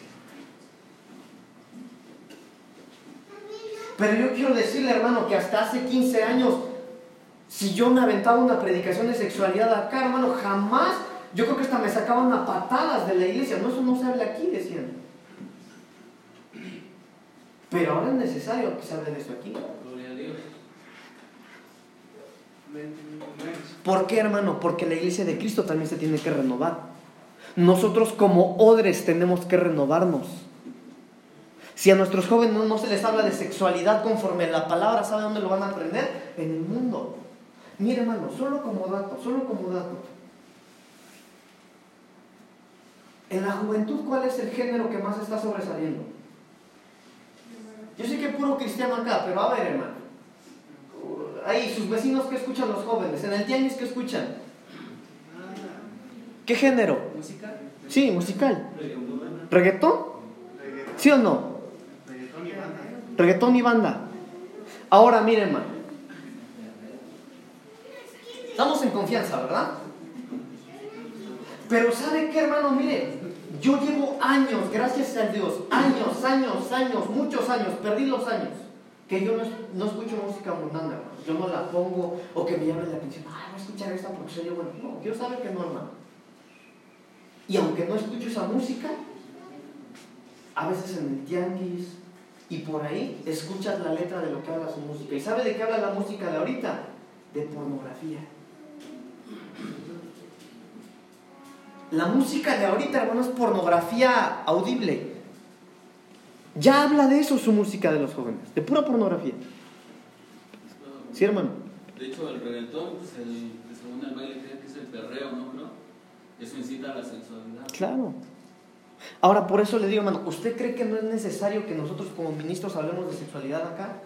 Pero yo quiero decirle, hermano, que hasta hace 15 años, si yo me aventaba una predicación de sexualidad acá, hermano, jamás, yo creo que hasta me sacaban a patadas de la iglesia. No, eso no se habla aquí, decían. Pero ahora es necesario que se hable de eso aquí. Gloria a Dios. ¿Por qué, hermano? Porque la iglesia de Cristo también se tiene que renovar. nosotros como odres tenemos que renovarnos. Si a nuestros jóvenes no, no se les habla de sexualidad conforme la palabra, ¿sabe dónde lo van a aprender? En el mundo. Mire hermano, solo como dato, solo como dato. En la juventud, ¿cuál es el género que más está sobresaliendo? Yo sé que es puro cristiano acá, pero a ver, hermano. Ahí, sus vecinos que escuchan los jóvenes, en el tianguis que escuchan. ¿Qué género? ¿Música? Sí, musical. ¿Reggaetón? ¿Sí o no? Reggaetón y banda. Ahora, miren, hermano. Estamos en confianza, ¿verdad? Pero ¿sabe qué, hermano? Mire, yo llevo años, gracias a Dios, años, años, años, muchos años, perdí los años, que yo no, no escucho música mundana. Yo no la pongo o que me llame la atención. Ah, voy a escuchar esta porque soy yo bueno. No, Dios sabe que no, hermano. Y aunque no escucho esa música, a veces en el tianguis y por ahí escuchas la letra de lo que habla su música. ¿Y sabe de qué habla la música de ahorita? De pornografía. La música de ahorita, hermano, es pornografía audible. Ya habla de eso su música de los jóvenes, de pura pornografía. ¿Sí, hermano? De hecho, el reggaetón, pues el, según el baile que es el perreo, ¿no? Eso incita a la sensualidad. Claro. Ahora, por eso le digo, hermano, ¿usted cree que no es necesario que nosotros como ministros hablemos de sexualidad acá?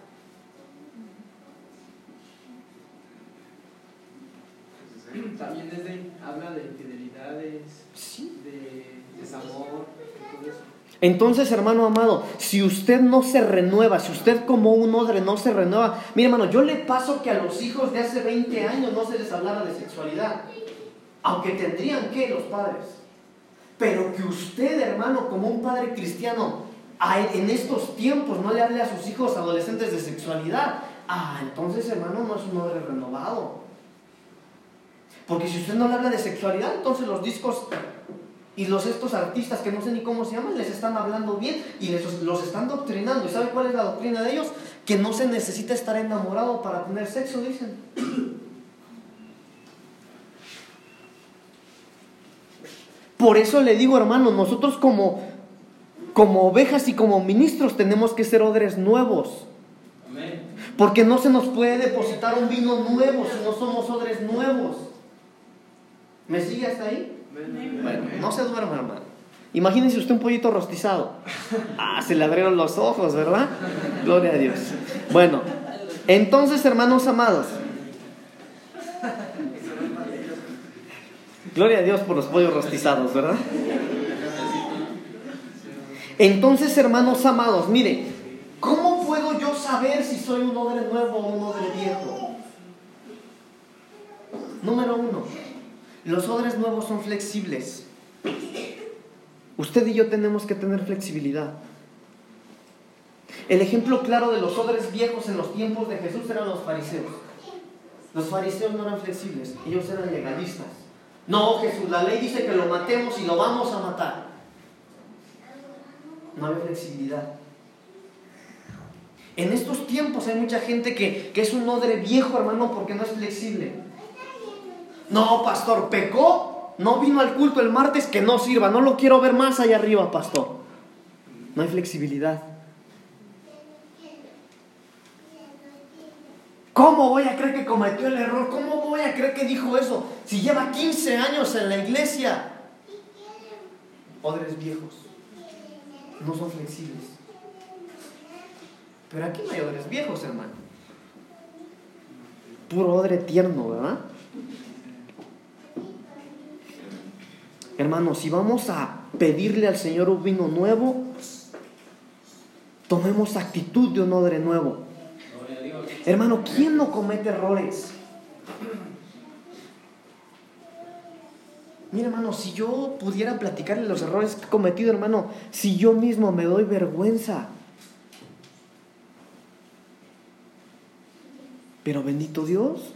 También desde habla de infidelidades, Sí. de desamor, de todo eso. Entonces, hermano amado, si usted no se renueva, si usted como un odre no se renueva, mire hermano, yo le paso que a los hijos de hace 20 años no se les hablara de sexualidad, aunque tendrían que los padres. Pero que usted, hermano, como un padre cristiano, en estos tiempos no le hable a sus hijos adolescentes de sexualidad, ah, entonces, hermano, no es un odre renovado. Porque si usted no le habla de sexualidad, entonces los discos y los estos artistas que no sé ni cómo se llaman, les están hablando bien y les, los están doctrinando. ¿Y sabe cuál es la doctrina de ellos? Que no se necesita estar enamorado para tener sexo, dicen. Por eso le digo, hermano, nosotros como, como ovejas y como ministros tenemos que ser odres nuevos. Amén. Porque no se nos puede depositar un vino nuevo si no somos odres nuevos. ¿Me sigue hasta ahí? Bueno, no se duerma, hermano. Imagínense usted un pollito rostizado. Ah, se le abrieron los ojos, ¿verdad? Gloria a Dios. Bueno, entonces, hermanos amados. Gloria a Dios por los pollos rostizados, ¿verdad? Entonces, hermanos amados, mire, ¿cómo puedo yo saber si soy un odre nuevo o un odre viejo? Número uno, los odres nuevos son flexibles. Usted y yo tenemos que tener flexibilidad. El ejemplo claro de los odres viejos en los tiempos de Jesús eran los fariseos. Los fariseos no eran flexibles, ellos eran legalistas. No, Jesús, la ley dice que lo matemos y lo vamos a matar. No había flexibilidad. En estos tiempos hay mucha gente que, que es un odre viejo, hermano, porque no es flexible. No, pastor, pecó, no vino al culto el martes, que no sirva, no lo quiero ver más allá arriba, pastor. No hay flexibilidad. ¿Cómo voy a creer que cometió el error? ¿Cómo voy a creer que dijo eso? Si lleva 15 años en la iglesia. Odres viejos. No son flexibles. Pero aquí no hay odres viejos, hermano. Puro odre tierno, ¿verdad? Hermano, si vamos a pedirle al Señor un vino nuevo, tomemos actitud de un odre nuevo. Hermano, ¿quién no comete errores? Mira, hermano, si yo pudiera platicarle los errores que he cometido, hermano, si yo mismo me doy vergüenza. Pero bendito Dios.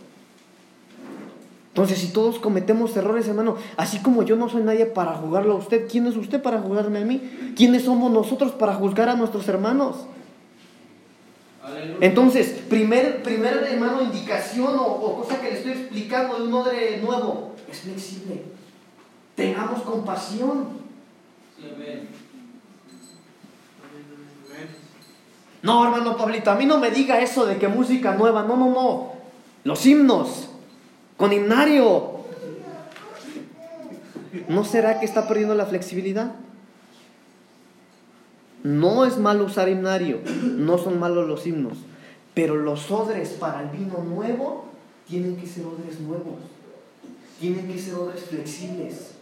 Entonces, si todos cometemos errores, hermano, así como yo no soy nadie para juzgarlo a usted, ¿quién es usted para juzgarme a mí? ¿Quiénes somos nosotros para juzgar a nuestros hermanos? Entonces, primer, primer hermano, indicación o, o cosa que le estoy explicando de un odre nuevo, es flexible. Tengamos compasión. No, hermano Pablito, a mí no me diga eso de que música nueva. No, no, no. Los himnos. Con himnario. ¿No será que está perdiendo la flexibilidad? No es malo usar himnario. No son malos los himnos. Pero los odres para el vino nuevo tienen que ser odres nuevos. Tienen que ser odres flexibles.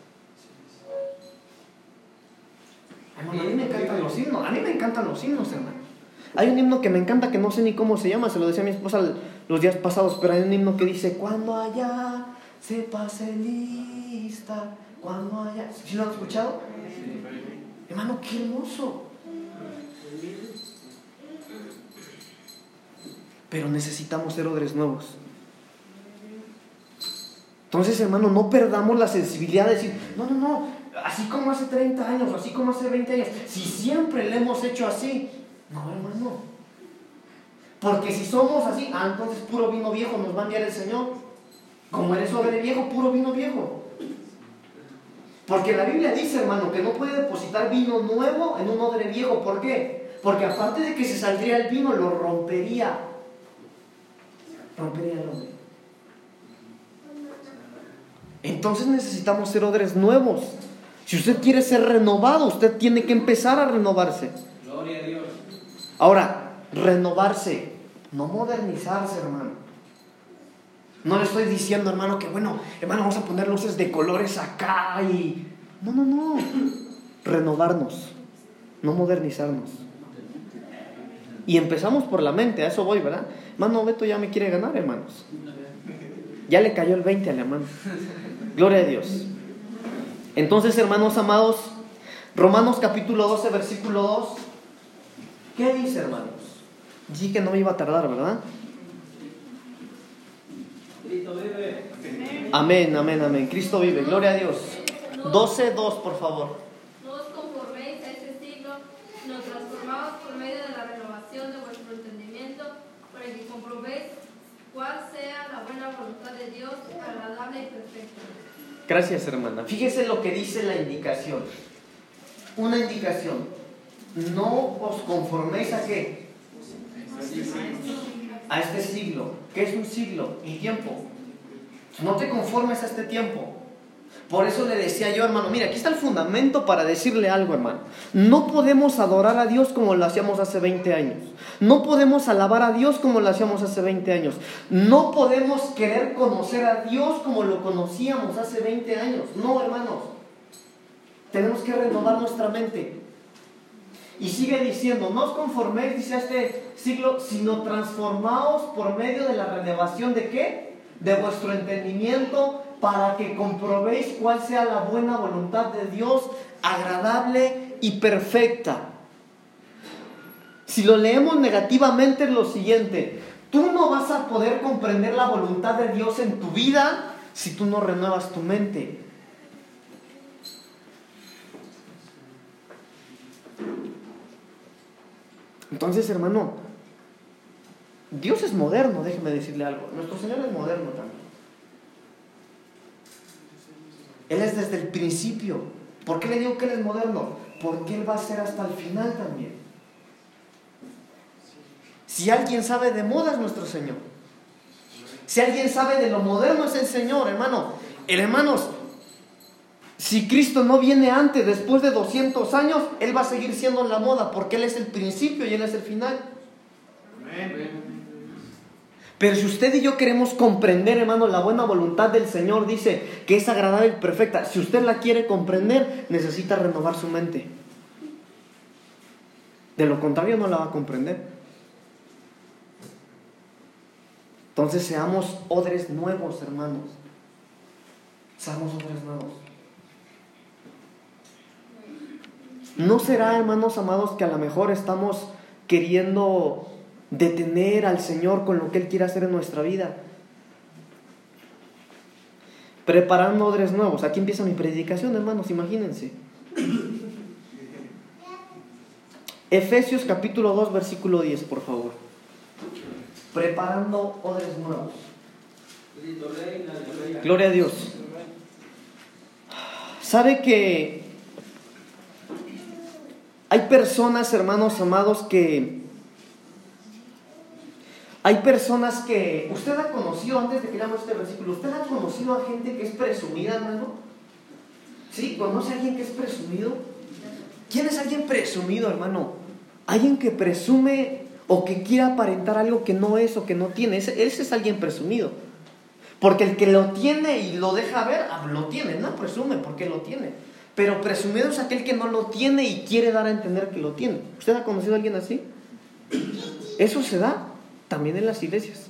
Hermano, a mí me encantan los himnos. A mí me encantan los himnos, hermano. Hay un himno que me encanta que no sé ni cómo se llama, se lo decía a mi esposa los días pasados, pero hay un himno que dice, cuando allá se pase lista, cuando allá... ¿Sí lo han escuchado? Hermano, qué hermoso. Pero necesitamos ser odres nuevos. Entonces, hermano, no perdamos la sensibilidad de decir, no, no, no, así como hace 30 años, así como hace 20 años, si siempre le hemos hecho así, no, hermano. Porque si somos así, ah, entonces puro vino viejo nos va a enviar el Señor. Como eres odre viejo, puro vino viejo. Porque la Biblia dice, hermano, que no puede depositar vino nuevo en un odre viejo. ¿Por qué? Porque aparte de que se saldría el vino, lo rompería. Rompería el hombre. Entonces necesitamos ser odres nuevos. Si usted quiere ser renovado, usted tiene que empezar a renovarse. Gloria a Dios. Ahora, renovarse, no modernizarse, hermano. No le estoy diciendo, hermano, que bueno, hermano, vamos a poner luces de colores acá y... No, no, no. Renovarnos, no modernizarnos. Y empezamos por la mente, a eso voy, ¿verdad? Hermano, Beto ya me quiere ganar, hermanos. [laughs] Ya le cayó el 20 al hermano. Gloria a Dios. Entonces, hermanos amados, Romanos capítulo 12, versículo 2. ¿Qué dice, hermanos? Dije que no me iba a tardar, ¿verdad? Cristo vive. Amén, amén, amén. Cristo vive, gloria a Dios. 12, 2, por favor. No os conforméis a este siglo, sino transformaos por medio de la renovación de vuestro entendimiento, para que comprobéis Gracias, hermana. Fíjese lo que dice la indicación. Una indicación. No os conforméis a qué? A este siglo. ¿Qué es un siglo? El tiempo. No te conformes a este tiempo. Por eso le decía yo, hermano, mira, aquí está el fundamento para decirle algo, hermano. No podemos adorar a Dios como lo hacíamos hace 20 años. No podemos alabar a Dios como lo hacíamos hace 20 años. No podemos querer conocer a Dios como lo conocíamos hace 20 años. No, hermanos. Tenemos que renovar nuestra mente. Y sigue diciendo, no os conforméis, dice este siglo, sino transformaos por medio de la renovación de qué? De vuestro entendimiento para que comprobéis cuál sea la buena voluntad de Dios, agradable y perfecta. Si lo leemos negativamente es lo siguiente, tú no vas a poder comprender la voluntad de Dios en tu vida si tú no renuevas tu mente. Entonces, hermano, Dios es moderno, déjeme decirle algo. Nuestro Señor es moderno también. Él es desde el principio. ¿Por qué le digo que Él es moderno? Porque Él va a ser hasta el final también. Si alguien sabe de moda es nuestro Señor. Si alguien sabe de lo moderno es el Señor, hermano. Hermanos, si Cristo no viene antes, después de 200 años, Él va a seguir siendo la moda porque Él es el principio y Él es el final. Pero si usted y yo queremos comprender, hermano, la buena voluntad del Señor, dice que es agradable y perfecta. Si usted la quiere comprender, necesita renovar su mente. De lo contrario, no la va a comprender. Entonces seamos odres nuevos, hermanos. Seamos odres nuevos. ¿No será, hermanos amados, que a lo mejor estamos queriendo detener al Señor con lo que Él quiere hacer en nuestra vida? Preparando odres nuevos. Aquí empieza mi predicación, hermanos, imagínense. Efesios capítulo 2, versículo 10, por favor. Preparando odres nuevos. Gloria a Dios. Sabe que hay personas, hermanos amados, que... Hay personas que... Usted ha conocido, antes de que leamos este versículo, ¿usted ha conocido a gente que es presumida, hermano? ¿Sí? ¿Conoce a alguien que es presumido? ¿Quién es alguien presumido, hermano? Alguien que presume o que quiere aparentar algo que no es o que no tiene. Ese, ese es alguien presumido. Porque el que lo tiene y lo deja ver, ah, lo tiene, no presume porque lo tiene. Pero presumido es aquel que no lo tiene y quiere dar a entender que lo tiene. ¿Usted ha conocido a alguien así? Eso se da también en las iglesias.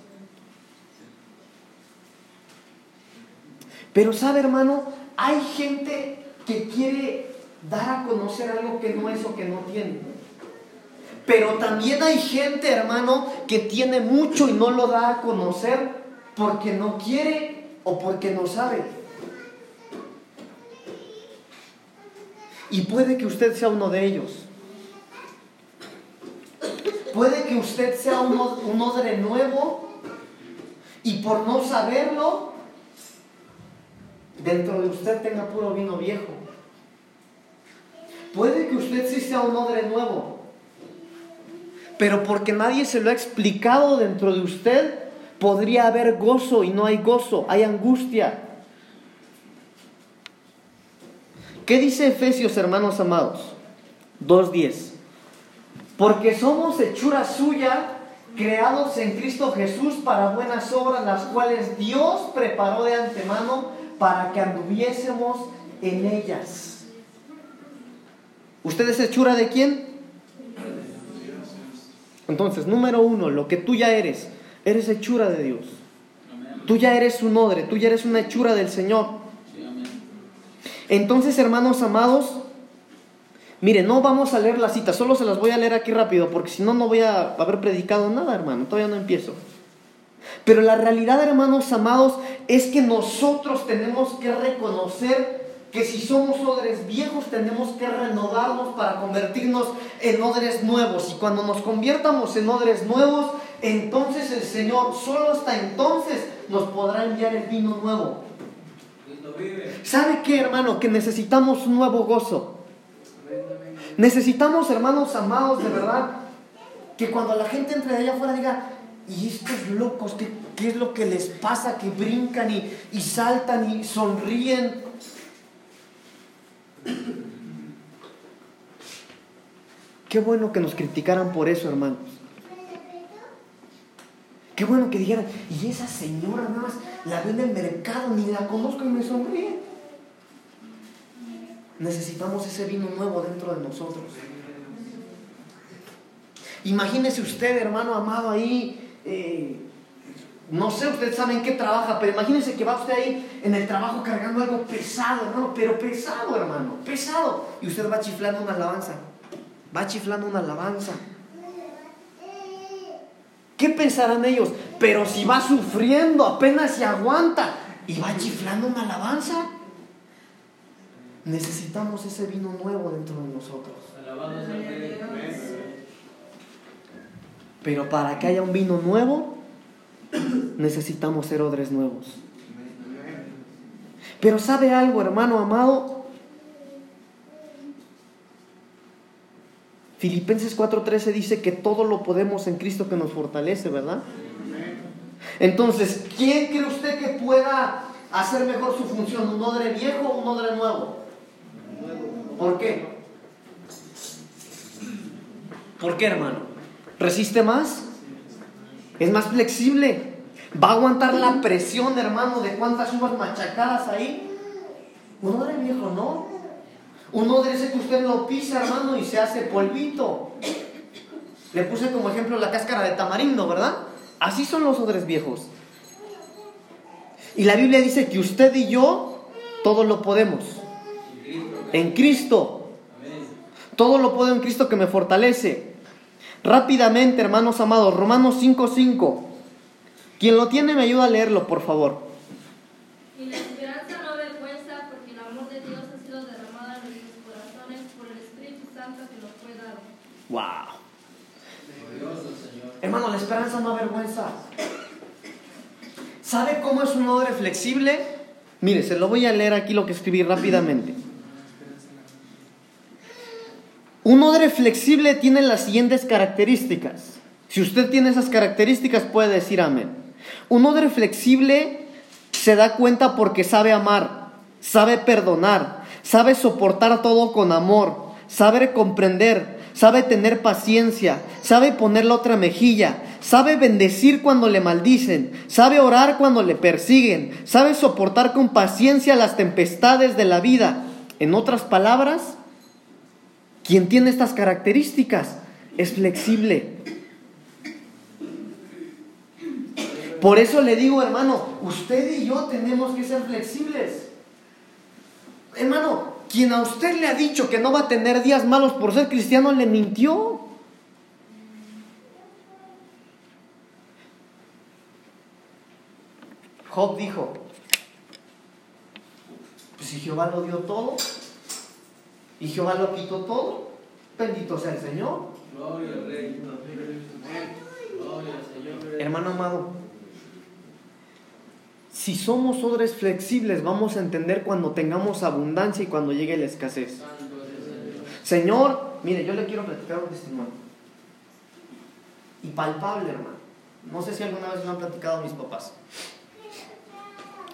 Pero sabe, hermano, hay gente que quiere dar a conocer algo que no es o que no tiene. Pero también hay gente, hermano, que tiene mucho y no lo da a conocer porque no quiere o porque no sabe. Y puede que usted sea uno de ellos. Puede que usted sea un, un odre nuevo y por no saberlo, dentro de usted tenga puro vino viejo. Puede que usted sí sea un odre nuevo, pero porque nadie se lo ha explicado dentro de usted, podría haber gozo y no hay gozo, hay angustia. ¿Qué dice Efesios, hermanos amados? 2.10. Porque somos hechura suya, creados en Cristo Jesús para buenas obras, las cuales Dios preparó de antemano para que anduviésemos en ellas. ¿Usted es hechura de quién? Entonces, número uno, lo que tú ya eres, eres hechura de Dios. Tú ya eres un odre, tú ya eres una hechura del Señor. Entonces, hermanos amados, miren, no vamos a leer la cita, solo se las voy a leer aquí rápido, porque si no, no voy a haber predicado nada, hermano, todavía no empiezo. Pero la realidad, hermanos amados, es que nosotros tenemos que reconocer que si somos odres viejos tenemos que renovarnos para convertirnos en odres nuevos. Y cuando nos conviertamos en odres nuevos, entonces el Señor solo hasta entonces nos podrá enviar el vino nuevo. ¿Sabe qué, hermano? Que necesitamos un nuevo gozo. Necesitamos, hermanos amados, de verdad, que cuando la gente entre de allá afuera diga, ¿y estos locos qué, qué es lo que les pasa? Que brincan y, y saltan y sonríen. Qué bueno que nos criticaran por eso, hermanos. Qué bueno que dijeran, y esa señora nada más la veo en el mercado, ni la conozco y me sonríe. Necesitamos ese vino nuevo dentro de nosotros. Imagínese usted, hermano amado, ahí, eh, no sé, ustedes saben qué trabaja, pero imagínese que va usted ahí en el trabajo cargando algo pesado, hermano, pero pesado, hermano, pesado. Y usted va chiflando una alabanza, va chiflando una alabanza. ¿Qué pensarán ellos? Pero si va sufriendo, apenas se aguanta y va chiflando una alabanza. Necesitamos ese vino nuevo dentro de nosotros. Pero para que haya un vino nuevo, necesitamos ser odres nuevos. Pero ¿sabe algo, hermano amado? Filipenses 4:13 dice que todo lo podemos en Cristo que nos fortalece, ¿verdad? Entonces, ¿quién cree usted que pueda hacer mejor su función? ¿Un odre viejo o un odre nuevo? ¿Por qué? ¿Por qué, hermano? ¿Resiste más? ¿Es más flexible? ¿Va a aguantar la presión, hermano, de cuántas uvas machacadas ahí? Un odre viejo, ¿no? Un odre ese que usted lo pisa, hermano, y se hace polvito. Le puse como ejemplo la cáscara de tamarindo, ¿verdad? Así son los odres viejos. Y la Biblia dice que usted y yo todo lo podemos. En Cristo. Todo lo puedo en Cristo que me fortalece. Rápidamente, hermanos amados, Romanos 5:5. Quien lo tiene me ayuda a leerlo, por favor. Y la esperanza no avergüenza, porque el amor de Dios ha sido derramado en nuestros corazones por el Espíritu Santo que nos fue dado. Wow. Hermano, la esperanza no avergüenza. ¿Sabe cómo es un odre flexible? Mire, se lo voy a leer aquí lo que escribí rápidamente. Un odre flexible tiene las siguientes características. Si usted tiene esas características puede decir amén. Un odre flexible se da cuenta porque sabe amar, sabe perdonar, sabe soportar todo con amor, sabe comprender, sabe tener paciencia, sabe poner la otra mejilla, sabe bendecir cuando le maldicen, sabe orar cuando le persiguen, sabe soportar con paciencia las tempestades de la vida. En otras palabras, quien tiene estas características es flexible. Por eso le digo, hermano, usted y yo tenemos que ser flexibles. Hermano, quien a usted le ha dicho que no va a tener días malos por ser cristiano, le mintió. Job dijo, pues si Jehová lo dio todo y Jehová lo quitó todo, bendito sea el Señor. Gloria al Rey. Gloria al Señor. Hermano amado, si somos odres flexibles, vamos a entender cuando tengamos abundancia y cuando llegue la escasez. Señor. Señor, mire, yo le quiero platicar un testimonio. Y palpable, hermano. No sé si alguna vez me han platicado mis papás.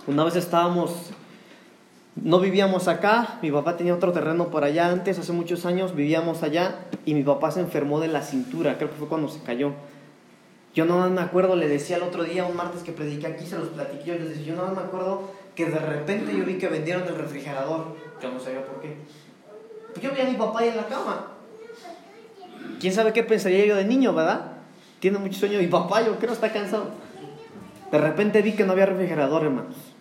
Una vez estábamos, no vivíamos acá, mi papá tenía otro terreno por allá antes, hace muchos años vivíamos allá y mi papá se enfermó de la cintura, creo que fue cuando se cayó. Yo no me acuerdo, le decía el otro día, un martes que prediqué aquí, se los platiqué, yo les decía, yo no me acuerdo que de repente yo vi que vendieron el refrigerador. Yo no sabía por qué. Yo vi a mi papá ahí en la cama. ¿Quién sabe qué pensaría yo de niño, verdad? Tiene mucho sueño. Mi papá, yo creo, está cansado. De repente vi que no había refrigerador, hermanos.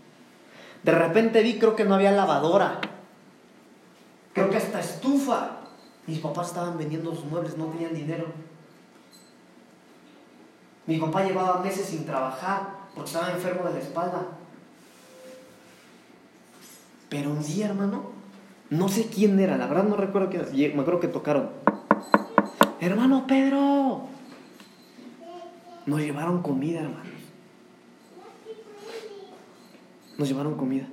De repente vi, creo que no había lavadora. Creo que hasta estufa. Mis papás estaban vendiendo sus muebles, no tenían dinero. Mi papá llevaba meses sin trabajar porque estaba enfermo de la espalda. Pero un día, hermano, no sé quién era, la verdad no recuerdo quién era. Me acuerdo que tocaron. Hermano Pedro. Nos llevaron comida, hermanos. Nos llevaron comida.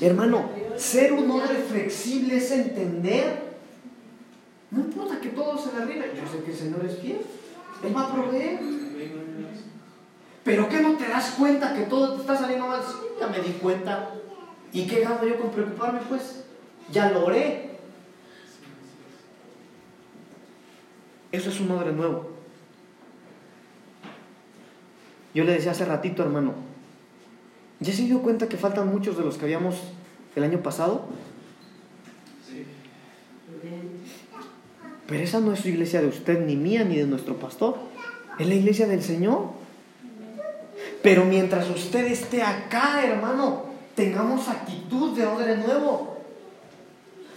Hermano, ser un hombre flexible es entender. No importa que todo se le arribe. Yo sé que el Señor es fiel. Él va a proveer. Pero que no te das cuenta que todo te está saliendo mal. Ya me di cuenta. ¿Y qué gano yo con preocuparme? Pues ya lo oré. Eso es un odre nuevo. Yo le decía hace ratito, hermano, ¿ya se dio cuenta que faltan muchos de los que habíamos el año pasado? Pero esa no es su iglesia de usted, ni mía, ni de nuestro pastor. Es la iglesia del Señor. Pero mientras usted esté acá, hermano, tengamos actitud de odre nuevo.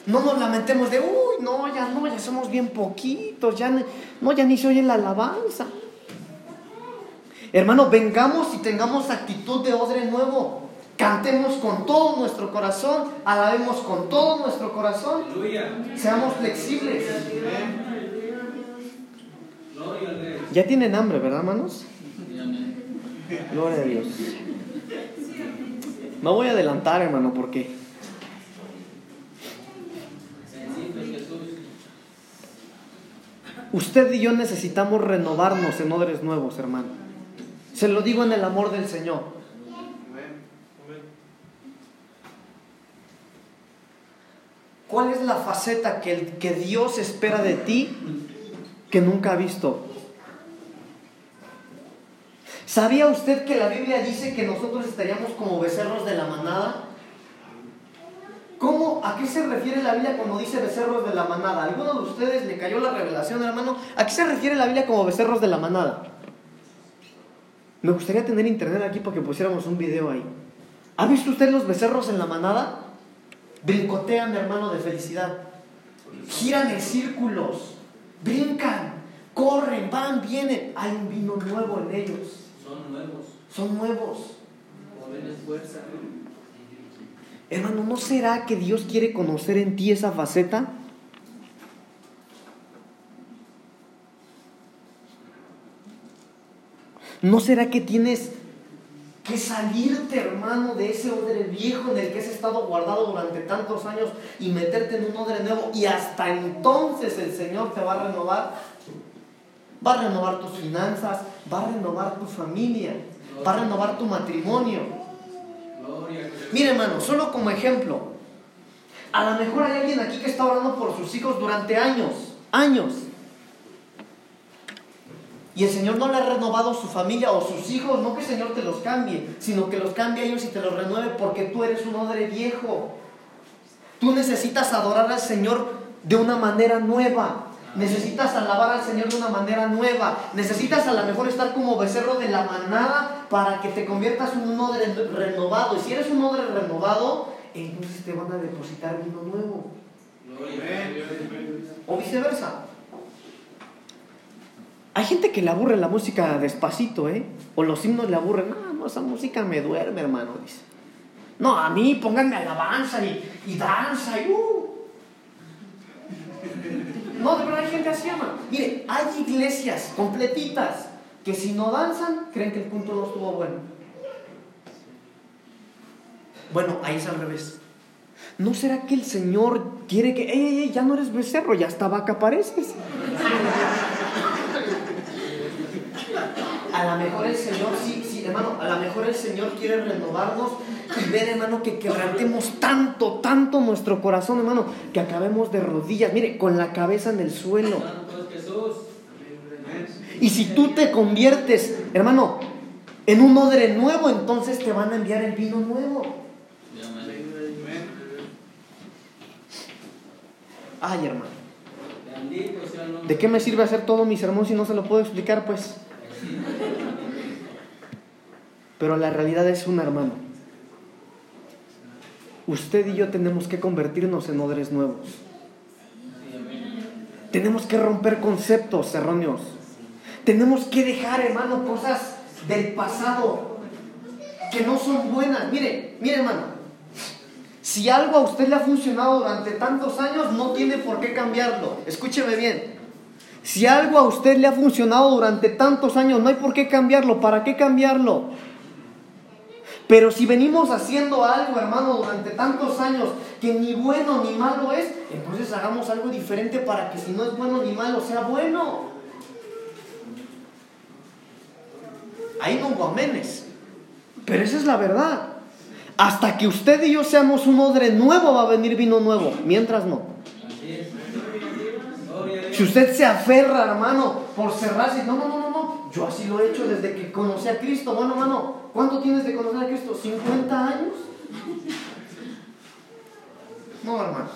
No nos lamentemos de, uy, no, ya no, ya somos bien poquitos, ya, no, ya ni se oye la alabanza. Hermano, vengamos y tengamos actitud de odre nuevo. Cantemos con todo nuestro corazón, alabemos con todo nuestro corazón. Seamos flexibles. Ya tienen hambre, ¿verdad, hermanos? Gloria a Dios. No voy a adelantar, hermano, porque usted y yo necesitamos renovarnos en odres nuevos, hermano. Se lo digo en el amor del Señor. ¿Cuál es la faceta que, el- que Dios espera de ti que nunca ha visto? ¿Sabía usted que la Biblia dice que nosotros estaríamos como becerros de la manada? ¿Cómo? ¿A qué se refiere la Biblia cuando dice becerros de la manada? ¿A ¿Alguno de ustedes le cayó la revelación, hermano? ¿A qué se refiere la Biblia como becerros de la manada? Me gustaría tener internet aquí para que pusiéramos un video ahí. ¿Ha visto usted los becerros en la manada? Brincotean, hermano, de felicidad. Giran en círculos. Brincan. Corren, van, vienen. Hay un vino nuevo en ellos. Son nuevos. Son nuevos. Jóvenes fuerza. Hermano, ¿no será que Dios quiere conocer en ti esa faceta? ¿No será que tienes que salirte, hermano, de ese odre viejo en el que has estado guardado durante tantos años y meterte en un odre nuevo. Y hasta entonces el Señor te va a renovar. Va a renovar tus finanzas, va a renovar tu familia, va a renovar tu matrimonio. Mire, hermano, solo como ejemplo, a lo mejor hay alguien aquí que está orando por sus hijos durante años, años. Y el Señor no le ha renovado su familia o sus hijos, no que el Señor te los cambie, sino que los cambie a ellos y te los renueve porque tú eres un odre viejo. Tú necesitas adorar al Señor de una manera nueva. Necesitas alabar al Señor de una manera nueva. Necesitas a lo mejor estar como becerro de la manada para que te conviertas en un odre renovado. Y si eres un odre renovado, entonces te van a depositar vino nuevo. O viceversa. Hay gente que le aburre la música despacito, ¿eh? O los himnos le aburren. No, esa música me duerme, hermano. Dice. No, a mí pónganme alabanza y, y danza y uh. No, de verdad hay gente así, hermano. Mire, hay iglesias completitas que si no danzan, creen que el punto no estuvo bueno. Bueno, ahí es al revés. ¿No será que el Señor quiere que, ey, ey, ey, ya no eres becerro, ya hasta vaca pareces? A lo mejor el Señor, sí, sí, hermano, a lo mejor el Señor quiere renovarnos y ver, hermano, que quebrantemos tanto, tanto nuestro corazón, hermano, que acabemos de rodillas, mire, con la cabeza en el suelo. Y si tú te conviertes, hermano, en un odre nuevo, entonces te van a enviar el vino nuevo. Ay, hermano. ¿De qué me sirve hacer todo mi sermón si no se lo puedo explicar, pues? Pero la realidad es una, hermano. Usted y yo tenemos que convertirnos en odres nuevos. Tenemos que romper conceptos erróneos. Tenemos que dejar, hermano, cosas del pasado que no son buenas. Mire, mire, hermano. Si algo a usted le ha funcionado durante tantos años, no tiene por qué cambiarlo. Escúcheme bien. Si algo a usted le ha funcionado durante tantos años, no hay por qué cambiarlo. ¿Para qué cambiarlo? Pero si venimos haciendo algo, hermano, durante tantos años que ni bueno ni malo es, entonces hagamos algo diferente para que si no es bueno ni malo sea bueno. Ahí no amenes. Pero esa es la verdad. Hasta que usted y yo seamos un odre nuevo, va a venir vino nuevo. Mientras no. Si usted se aferra, hermano, por cerrarse, no, no, no. Yo así lo he hecho desde que conocí a Cristo. Bueno, hermano, ¿cuánto tienes de conocer a Cristo? ¿50 años? No, hermano.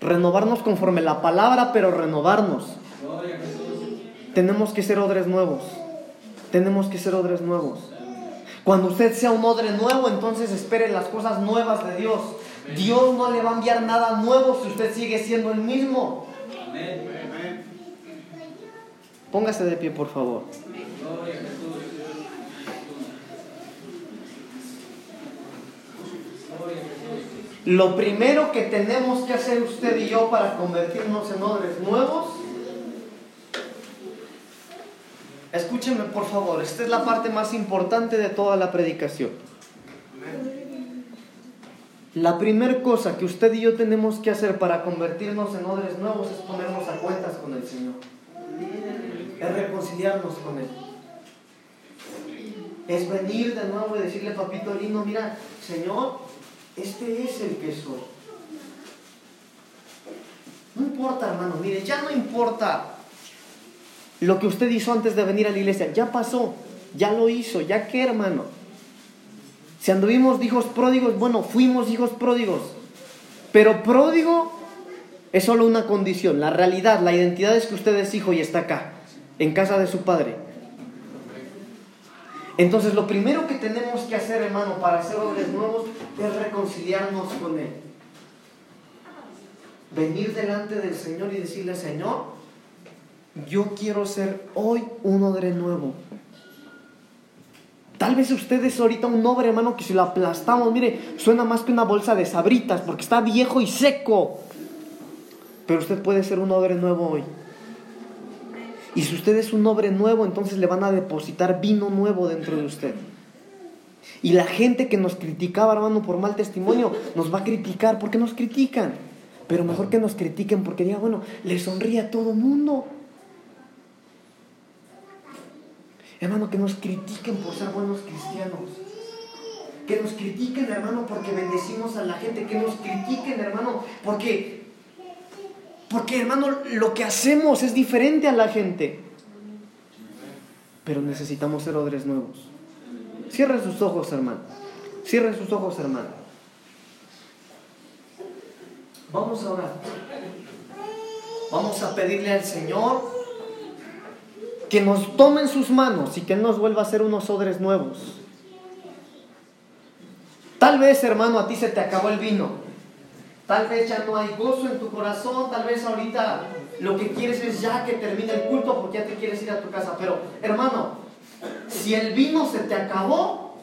Renovarnos conforme la palabra, pero renovarnos. Tenemos que ser odres nuevos. Tenemos que ser odres nuevos. Cuando usted sea un odre nuevo, entonces espere las cosas nuevas de Dios. Dios no le va a enviar nada nuevo si usted sigue siendo el mismo. Amén. Póngase de pie, por favor. Lo primero que tenemos que hacer usted y yo para convertirnos en odres nuevos, escúchenme por favor, esta es la parte más importante de toda la predicación. La primera cosa que usted y yo tenemos que hacer para convertirnos en odres nuevos es ponernos a cuentas con el Señor. Es reconciliarnos con Él. Es venir de nuevo y decirle, papito lindo, mira, Señor, este es el que soy. No importa, hermano, mire, ya no importa lo que usted hizo antes de venir a la iglesia, ya pasó, ya lo hizo, ya qué, hermano. Si anduvimos hijos pródigos, bueno, fuimos hijos pródigos. Pero pródigo es solo una condición. La realidad, la identidad es que usted es hijo y está acá, en casa de su padre. Entonces, lo primero que tenemos que hacer, hermano, para ser hombres nuevos es reconciliarnos con Él. Venir delante del Señor y decirle, Señor, yo quiero ser hoy un odre nuevo. Tal vez usted es ahorita un odre, hermano, que si lo aplastamos, mire, suena más que una bolsa de sabritas, porque está viejo y seco. Pero usted puede ser un odre nuevo hoy. Y si usted es un hombre nuevo, entonces le van a depositar vino nuevo dentro de usted. Y la gente que nos criticaba, hermano, por mal testimonio, nos va a criticar. ¿Por qué nos critican? Pero mejor que nos critiquen porque diga, bueno, le sonríe a todo mundo. Hermano, que nos critiquen por ser buenos cristianos. Que nos critiquen, hermano, porque bendecimos a la gente. Que nos critiquen, hermano, porque, porque, hermano, lo que hacemos es diferente a la gente. Pero necesitamos ser odres nuevos. Cierre sus ojos, hermano. Cierre sus ojos, hermano. Vamos a orar. Vamos a pedirle al Señor que nos tome en sus manos y que nos vuelva a ser unos odres nuevos. Tal vez, hermano, a ti se te acabó el vino. Tal vez ya no hay gozo en tu corazón. Tal vez ahorita lo que quieres es ya que termine el culto porque ya te quieres ir a tu casa. Pero, hermano, si el vino se te acabó,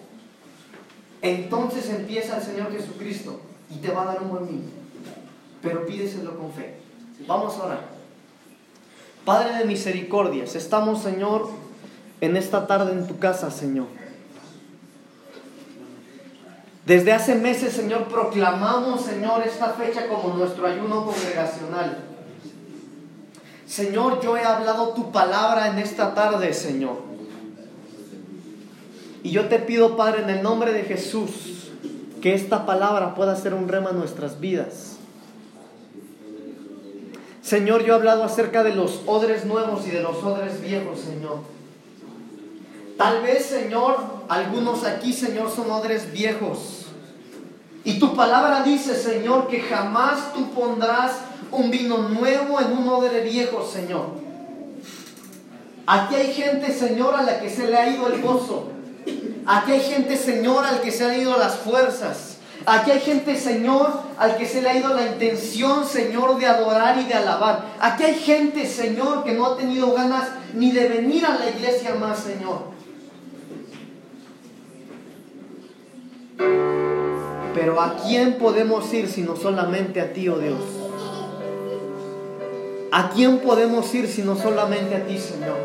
entonces empieza el Señor Jesucristo y te va a dar un buen vino. Pero pídeselo con fe. Vamos a orar. Padre de misericordias, estamos, Señor, en esta tarde en tu casa, Señor. Desde hace meses, Señor, proclamamos, Señor, esta fecha como nuestro ayuno congregacional. Señor, yo he hablado tu palabra en esta tarde, Señor. Y yo te pido, Padre, en el nombre de Jesús, que esta palabra pueda ser un rema en nuestras vidas. Señor, yo he hablado acerca de los odres nuevos y de los odres viejos, Señor. Tal vez, Señor, algunos aquí, Señor, son odres viejos. Y tu palabra dice, Señor, que jamás tú pondrás un vino nuevo en un odre viejo, Señor. Aquí hay gente, Señor, a la que se le ha ido el gozo. Aquí hay gente, Señor, al que se han ido las fuerzas. Aquí hay gente, Señor, al que se le ha ido la intención, Señor, de adorar y de alabar. Aquí hay gente, Señor, que no ha tenido ganas ni de venir a la iglesia más, Señor. Pero ¿a quién podemos ir sino solamente a ti, oh Dios? ¿A quién podemos ir sino solamente a ti, Señor?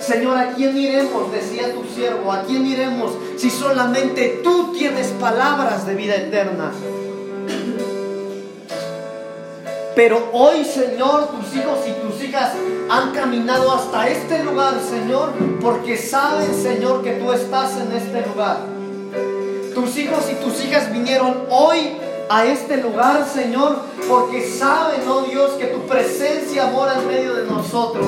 Señor, ¿a quién iremos? Decía tu siervo, ¿a quién iremos si solamente tú tienes palabras de vida eterna? Pero hoy, Señor, tus hijos y tus hijas han caminado hasta este lugar, Señor, porque saben, Señor, que tú estás en este lugar. Tus hijos y tus hijas vinieron hoy a este lugar, Señor, porque saben, oh Dios, que tu presencia mora en medio de nosotros.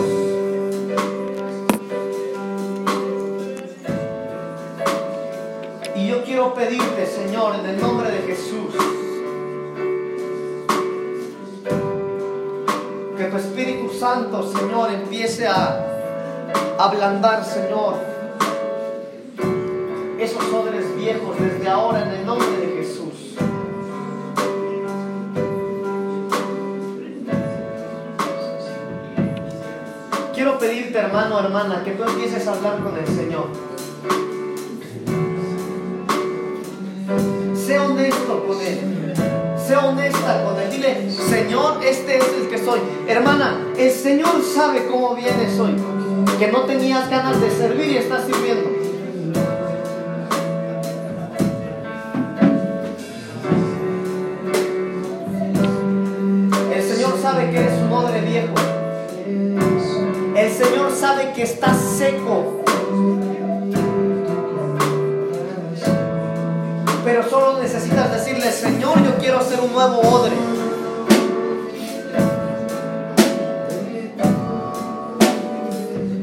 Y yo quiero pedirte, Señor, en el nombre de Jesús, que tu Espíritu Santo, Señor, empiece a ablandar, Señor, esos odres viejos desde ahora en el nombre de Jesús. Quiero pedirte, hermano, hermana, que tú empieces a hablar con el Señor. Sé honesto con Él. Sé honesta con Él. Dile, Señor, este es el que soy. Hermana, el Señor sabe cómo vienes hoy. Que no tenías ganas de servir y estás sirviendo. Señor sabe que estás seco. Pero solo necesitas decirle, Señor, yo quiero hacer un nuevo odre.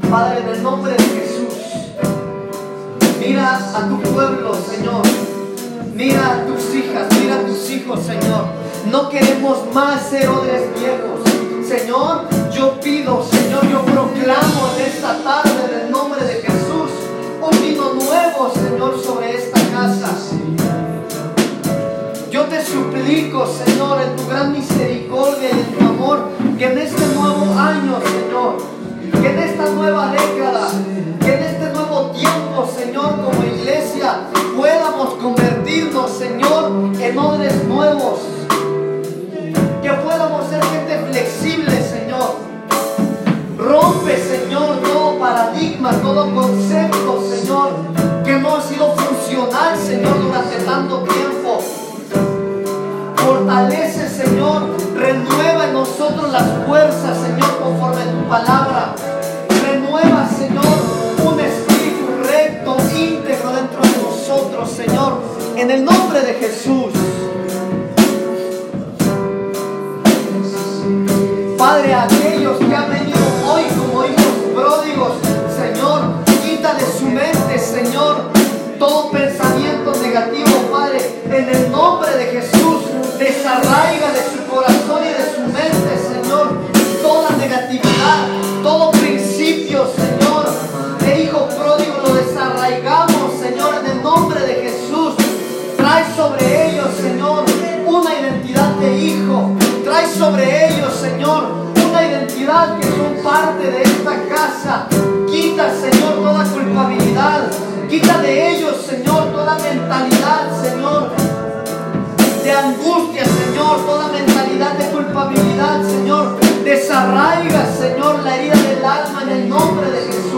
Padre, en el nombre de Jesús, mira a tu pueblo, Señor. Mira a tus hijas, mira a tus hijos, Señor. No queremos más ser odres viejos. Señor, yo pido, Señor, yo proclamo en esta tarde, en el nombre de Jesús, un vino nuevo, Señor, sobre esta casa. Yo te suplico, Señor, en tu gran misericordia y en tu amor, que en este nuevo año, Señor, que en esta nueva década, que en este nuevo tiempo, Señor, como iglesia, podamos convertirnos, Señor, en odres nuevos. Que podamos ser gente flexible, Señor. concepto, Señor, que no ha sido funcional, Señor, durante tanto tiempo. Fortalece, Señor, renueva en nosotros las fuerzas, Señor, conforme a tu palabra. Renueva, Señor, un espíritu recto, íntegro dentro de nosotros, Señor, en el nombre de Jesús. Padre, desarraiga de su corazón y de su mente, Señor, toda negatividad, todo principio, Señor, de hijo pródigo, lo desarraigamos, Señor, en el nombre de Jesús. Trae sobre ellos, Señor, una identidad de hijo. Trae sobre ellos, Señor, una identidad que son parte de esta casa. Quita, Señor, toda culpabilidad. Quita de ellos, Señor, toda mentalidad, de angustia, Señor, toda mentalidad de culpabilidad, Señor. Desarraiga, Señor, la herida del alma en el nombre de Jesús.